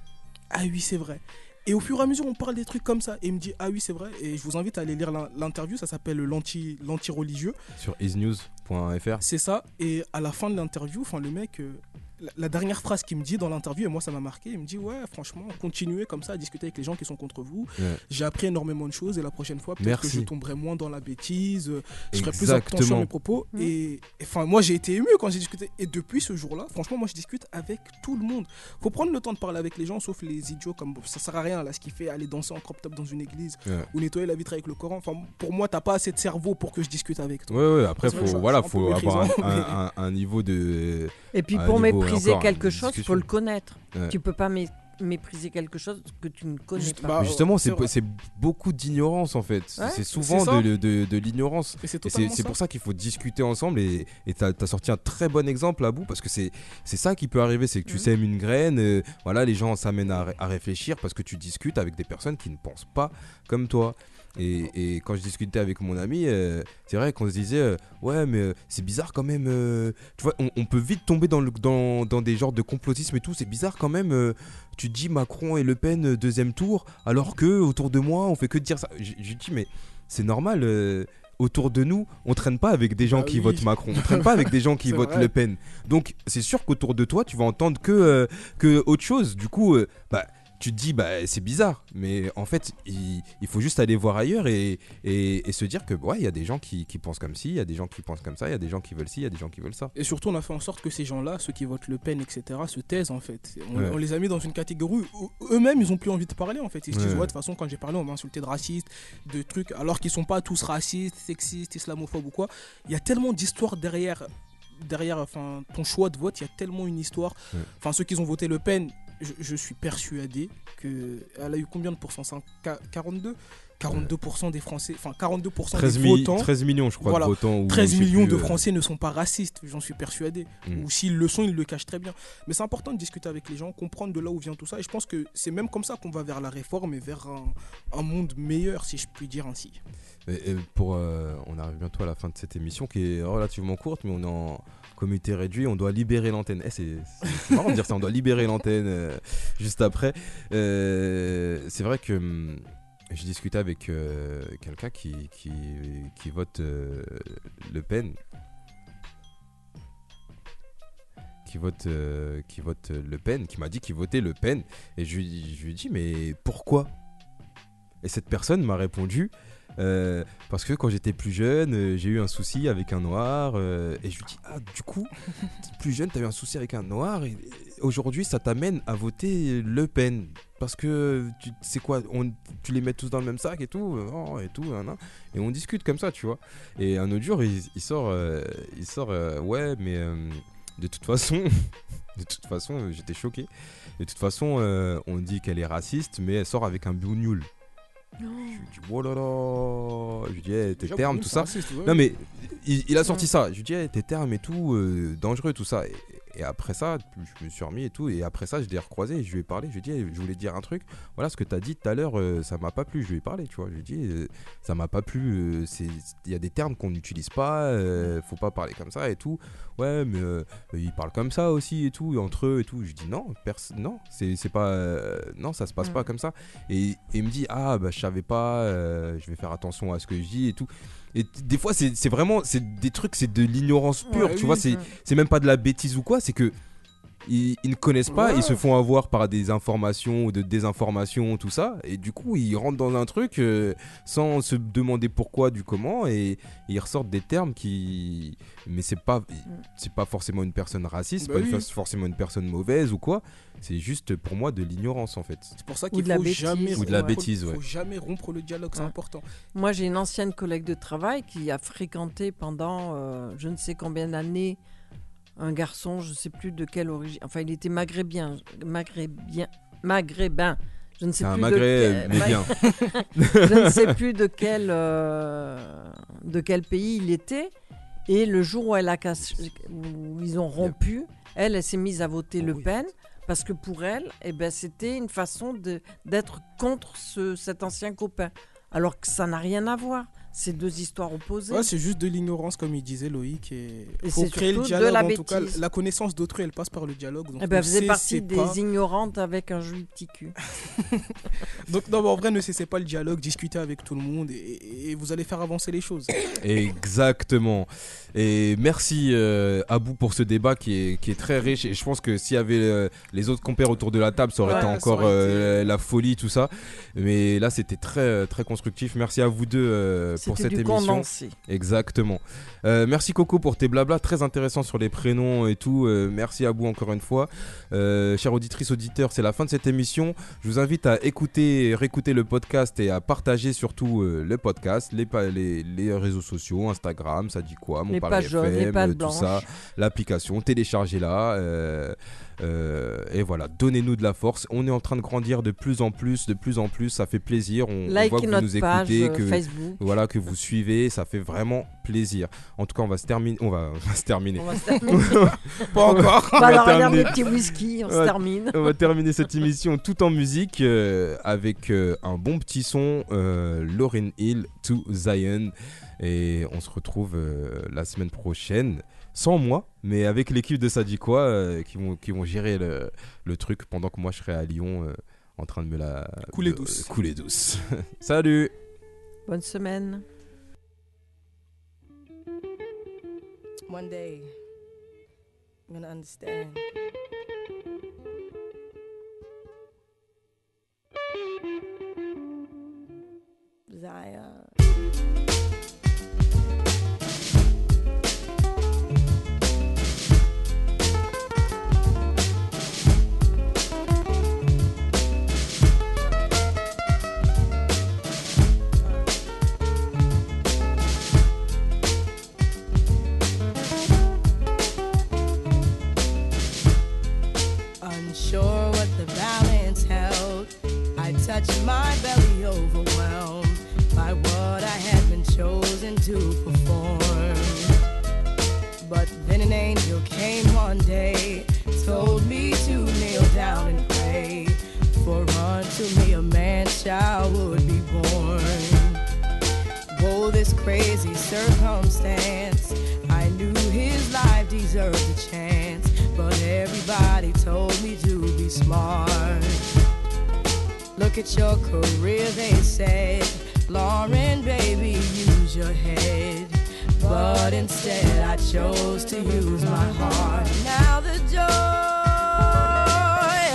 [SPEAKER 3] Ah oui c'est vrai et au fur et à mesure, on parle des trucs comme ça. Et il me dit, ah oui, c'est vrai. Et je vous invite à aller lire l'in- l'interview. Ça s'appelle l'anti- l'anti-religieux.
[SPEAKER 1] Sur isnews.fr.
[SPEAKER 3] C'est ça. Et à la fin de l'interview, enfin, le mec, euh, la, dernière phrase qu'il me dit dans l'interview, et moi, ça m'a marqué. Il me dit, ouais, franchement, continuez comme ça à discuter avec les gens qui sont contre vous.
[SPEAKER 1] Ouais.
[SPEAKER 3] J'ai appris énormément de choses. Et la prochaine fois, peut-être que je tomberai moins dans la bêtise. euh, je serai plus attention à
[SPEAKER 1] Exactement.
[SPEAKER 3] mes propos.
[SPEAKER 2] Mhm.
[SPEAKER 3] Et enfin, moi, j'ai été ému quand j'ai discuté. Et depuis ce jour-là, franchement, moi, je discute avec tout le monde. Faut prendre le temps de parler avec les gens, sauf les idiots comme ça sert à rien là, ce qui fait aller danser en crop top dans une église
[SPEAKER 1] Ouais.
[SPEAKER 3] ou nettoyer la vitre avec le Coran. Enfin, pour moi, t'as pas assez de cerveau pour que je discute avec toi.
[SPEAKER 1] Ouais, ouais, après, faut,
[SPEAKER 3] ça-
[SPEAKER 1] voilà, faut avoir un,
[SPEAKER 3] méprisant, <laughs> mais-
[SPEAKER 1] un- un- un niveau de.
[SPEAKER 2] Et puis pour
[SPEAKER 1] niveau,
[SPEAKER 2] mépriser
[SPEAKER 1] encore,
[SPEAKER 2] quelque chose, il faut le connaître.
[SPEAKER 1] Ouais.
[SPEAKER 2] Tu peux pas mé- mépriser quelque chose que tu ne connais
[SPEAKER 3] Juste-
[SPEAKER 2] pas.
[SPEAKER 3] bah,
[SPEAKER 1] justement,
[SPEAKER 3] c'est
[SPEAKER 1] beaucoup d'ignorance en fait.
[SPEAKER 2] Ouais,
[SPEAKER 1] c'est souvent de, de- de l'ignorance.
[SPEAKER 3] C'est
[SPEAKER 1] pour ça qu'il faut discuter ensemble et t'as as sorti un très bon exemple à bout parce que c'est c'est ça qui peut arriver, c'est que tu
[SPEAKER 2] Mhm.
[SPEAKER 1] sèmes une graine, euh, voilà, les gens s'amènent à réfléchir parce que tu discutes avec des personnes qui ne pensent pas comme toi. Et, et quand je discutais avec mon ami, euh, c'est vrai qu'on se disait, euh, ouais, mais euh, c'est bizarre quand même. tu vois, on, on peut vite tomber dans, le, dans, dans des genres de complotisme et tout. C'est bizarre quand même. tu dis Macron et Le Pen deuxième tour, alors que autour de moi, on fait que dire ça. Je, dis, mais c'est normal. autour de nous, on traîne pas avec des gens
[SPEAKER 3] Bah
[SPEAKER 1] qui
[SPEAKER 3] oui.
[SPEAKER 1] votent Macron. On traîne pas avec des gens qui <laughs> votent
[SPEAKER 3] vrai.
[SPEAKER 1] Le Pen. Donc c'est sûr qu'autour de toi, tu vas entendre que, euh, que autre chose. Du coup, euh, bah, tu te dis, bah, c'est bizarre. Mais en fait, il, il faut juste aller voir ailleurs et, et, et se dire que, ouais, il y a des gens qui, qui pensent comme ci, il y a des gens qui pensent comme ça, il y a des gens qui veulent ci, il y a des gens qui veulent ça.
[SPEAKER 3] Et surtout, on a fait en sorte que ces gens-là, ceux qui votent Le Pen, etc., se taisent en fait. On,
[SPEAKER 1] Ouais.
[SPEAKER 3] on les a mis dans une catégorie où eux-mêmes, ils ont plus envie de parler en fait. Ils se disent,
[SPEAKER 1] Ouais.
[SPEAKER 3] de toute façon, quand j'ai parlé, on m'a insulté de raciste, de trucs, alors qu'ils sont pas tous racistes, sexistes, islamophobes ou quoi. Il y a tellement d'histoires derrière. Derrière enfin, ton choix de vote, il y a tellement une histoire. Enfin, ceux qui ont voté Le Pen, je, je suis persuadé qu'elle a eu combien de pourcents? Cin- Qua- 42 42% des Français, enfin 42%
[SPEAKER 1] 13,
[SPEAKER 3] des votants.
[SPEAKER 1] 13 millions, je crois,
[SPEAKER 3] Voilà.
[SPEAKER 1] de votants. ou
[SPEAKER 3] 13
[SPEAKER 1] je sais
[SPEAKER 3] millions de
[SPEAKER 1] euh,
[SPEAKER 3] Français ne sont pas racistes, j'en suis persuadé.
[SPEAKER 1] Mm.
[SPEAKER 3] Ou s'ils le sont, ils le cachent très bien. Mais c'est important de discuter avec les gens, comprendre de là où vient tout ça. Et je pense que c'est même comme ça qu'on va vers la réforme et vers un, un monde meilleur, si je puis dire ainsi.
[SPEAKER 1] Et- et pour, euh, on arrive bientôt à la fin de cette émission qui est relativement courte, mais on est en comité réduit. On doit libérer l'antenne. Eh, c'est marrant de dire ça. On doit libérer l'antenne euh, juste après. Euh, c'est vrai que hum, j'ai discuté avec euh, quelqu'un qui, qui, vote Le Pen. Qui vote, qui vote Le Pen, qui m'a dit qu'il votait Le Pen. Et je, lui- je lui dit, mais pourquoi? Et cette personne m'a répondu, euh, parce que quand j'étais plus jeune, euh, j'ai eu un souci avec un noir. euh, et je lui dis, ah, du coup, plus jeune, t'as eu un souci avec un noir. Et, aujourd'hui, ça t'amène à voter Le Pen. Parce que, tu sais quoi, on, tu les mets tous dans le même sac et tout. oh, et tout, et on discute comme ça, tu vois. Et un autre jour, il, sort, il sort ouais, mais de toute façon, <laughs> de toute façon, j'étais choqué. De toute façon, on dit qu'elle est raciste, mais elle sort avec un bougnoul. Je lui dis, oh là là. Je lui dis, eh, tes termes, tout ça.
[SPEAKER 3] c'est raciste, ouais.
[SPEAKER 1] Non, mais il, il a sorti ça. Je lui dis, eh, tes termes et tout, euh, dangereux, tout ça. Et, et après ça, je me suis remis et tout. Et après ça, je l'ai recroisé et je lui ai parlé. Je lui ai dit, je voulais dire un truc. Voilà, ce que tu as dit tout à l'heure, euh, ça m'a pas plu. Je lui ai parlé, tu vois. Je lui ai dit, euh, ça m'a pas plu. euh, Il y a des termes qu'on n'utilise pas. euh, faut pas parler comme ça et tout. Ouais, mais euh, ils parlent comme ça aussi et tout, entre eux et tout. Je lui dis, non, pers- non, c'est pas. non, ça se passe
[SPEAKER 2] Mm.
[SPEAKER 1] pas comme ça. Et, et il me dit, ah, bah, je savais pas, je vais faire attention à ce que je dis et tout. Et des fois, c'est vraiment, c'est des trucs, c'est de l'ignorance pure,
[SPEAKER 3] Ouais,
[SPEAKER 1] tu
[SPEAKER 3] oui,
[SPEAKER 1] vois, c'est même pas de la bêtise ou quoi, c'est que ils, ils ne connaissent pas,
[SPEAKER 3] Ouais.
[SPEAKER 1] ils se font avoir par des informations ou de désinformations, tout ça, et du coup ils rentrent dans un truc euh, sans se demander pourquoi, du comment, et, ils ressortent des termes qui, mais c'est pas, c'est pas forcément une personne raciste,
[SPEAKER 3] Bah
[SPEAKER 1] pas
[SPEAKER 3] oui.
[SPEAKER 1] forcément une personne mauvaise ou quoi, c'est juste pour moi de l'ignorance en fait.
[SPEAKER 3] C'est pour ça qu'il faut jamais
[SPEAKER 1] Ou de la
[SPEAKER 3] rompre-
[SPEAKER 1] bêtise, ouais.
[SPEAKER 3] faut jamais rompre le dialogue, c'est
[SPEAKER 2] Ouais.
[SPEAKER 3] important.
[SPEAKER 2] Moi, j'ai une ancienne collègue de travail qui a fréquenté pendant euh, je ne sais combien d'années un garçon, je ne sais plus de quelle origine. Enfin, il était maghrébien, maghrébien, maghrébin. Je ne sais plus de quel, <laughs> je ne sais plus de quel euh, de quel pays il était. Et le jour où elle a cassé- où ils ont rompu, elle, elle s'est mise à voter
[SPEAKER 1] Oh
[SPEAKER 2] Le
[SPEAKER 1] oui.
[SPEAKER 2] Pen parce que pour elle, eh ben, c'était une façon d'être contre ce, cet ancien copain. Alors que ça n'a rien à voir. C'est deux histoires opposées.
[SPEAKER 3] Ouais, c'est juste de l'ignorance, comme il disait Loïc. Et,
[SPEAKER 2] Et
[SPEAKER 3] faut
[SPEAKER 2] c'est
[SPEAKER 3] créer le
[SPEAKER 2] de
[SPEAKER 3] dialogue.
[SPEAKER 2] la
[SPEAKER 3] en tout cas, la connaissance d'autrui, elle passe par le dialogue. Donc,
[SPEAKER 2] Eh ben, vous êtes partie des
[SPEAKER 3] pas-
[SPEAKER 2] ignorantes avec un joli petit cul. <laughs>
[SPEAKER 3] Donc, non, mais en vrai, ne cessez pas le dialogue, discutez avec tout le monde et, et- et vous allez faire avancer les choses.
[SPEAKER 1] Exactement. Et merci euh, Abou pour ce débat qui est, qui est très riche. Et je pense que s'il y avait euh, les autres compères autour de la table, ça aurait
[SPEAKER 3] Ouais,
[SPEAKER 1] été encore
[SPEAKER 3] aurait
[SPEAKER 1] euh, la folie, tout ça. Mais là, c'était très, très constructif. Merci à vous deux euh, pour cette
[SPEAKER 2] du
[SPEAKER 1] émission.
[SPEAKER 2] condensé.
[SPEAKER 1] Exactement. Euh, merci Coco pour tes blablas très intéressants sur les prénoms et tout. Euh, merci à vous encore une fois. Euh, chère auditrice, auditeur, c'est la fin de cette émission. Je vous invite à écouter, réécouter le podcast et à partager surtout euh, le podcast, les, les, les réseaux sociaux, Instagram, ça dit quoi, mon
[SPEAKER 2] Les pages jaunes, les pages
[SPEAKER 1] tout ça, l'application, téléchargez-la. euh, Euh, et voilà, donnez-nous de la force. On est en train de grandir de plus en plus, de plus en plus. Ça fait plaisir. On, on voit que vous nous écoutez,
[SPEAKER 2] euh,
[SPEAKER 1] que
[SPEAKER 2] Facebook.
[SPEAKER 1] voilà que vous suivez. Ça fait vraiment plaisir. En tout cas, on va se terminer. On va, on va se terminer.
[SPEAKER 2] On va se terminer. <laughs>
[SPEAKER 1] Pas encore.
[SPEAKER 2] Bah
[SPEAKER 1] on, va terminer,
[SPEAKER 2] whisky, on se
[SPEAKER 1] Ouais.
[SPEAKER 2] termine.
[SPEAKER 1] on va terminer cette émission tout en musique euh, avec un bon petit son, Lauryn Hill to Zion. Et on se retrouve euh, la semaine prochaine, sans moi, mais avec l'équipe de Sadikwa euh, qui, vont, qui vont gérer le, le truc pendant que moi je serai à Lyon euh, en train de me la
[SPEAKER 3] Couler douce.
[SPEAKER 1] couler douce. <laughs> Salut
[SPEAKER 2] Bonne semaine.
[SPEAKER 7] One day, I'm gonna understand. Zion. I touched my belly overwhelmed by what I had been chosen to perform. But then an angel came one day, told me to kneel down and pray, for unto me a man child would be born. Whoa, this crazy circumstance. I knew his life deserved a chance, but everybody told me to be smart. Look at your career, they said. Lauren, baby, use your head. But instead, I chose to use my heart. Now the joy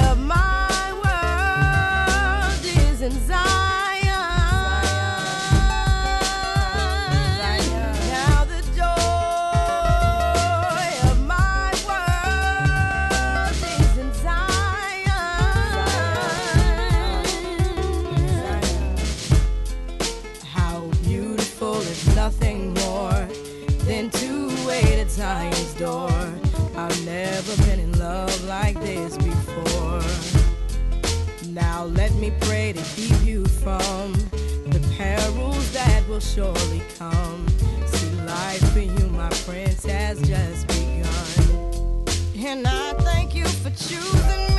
[SPEAKER 7] of my world is in me pray to keep you from the perils that will surely come. See, life for you, my prince, has just begun. And I thank you for choosing me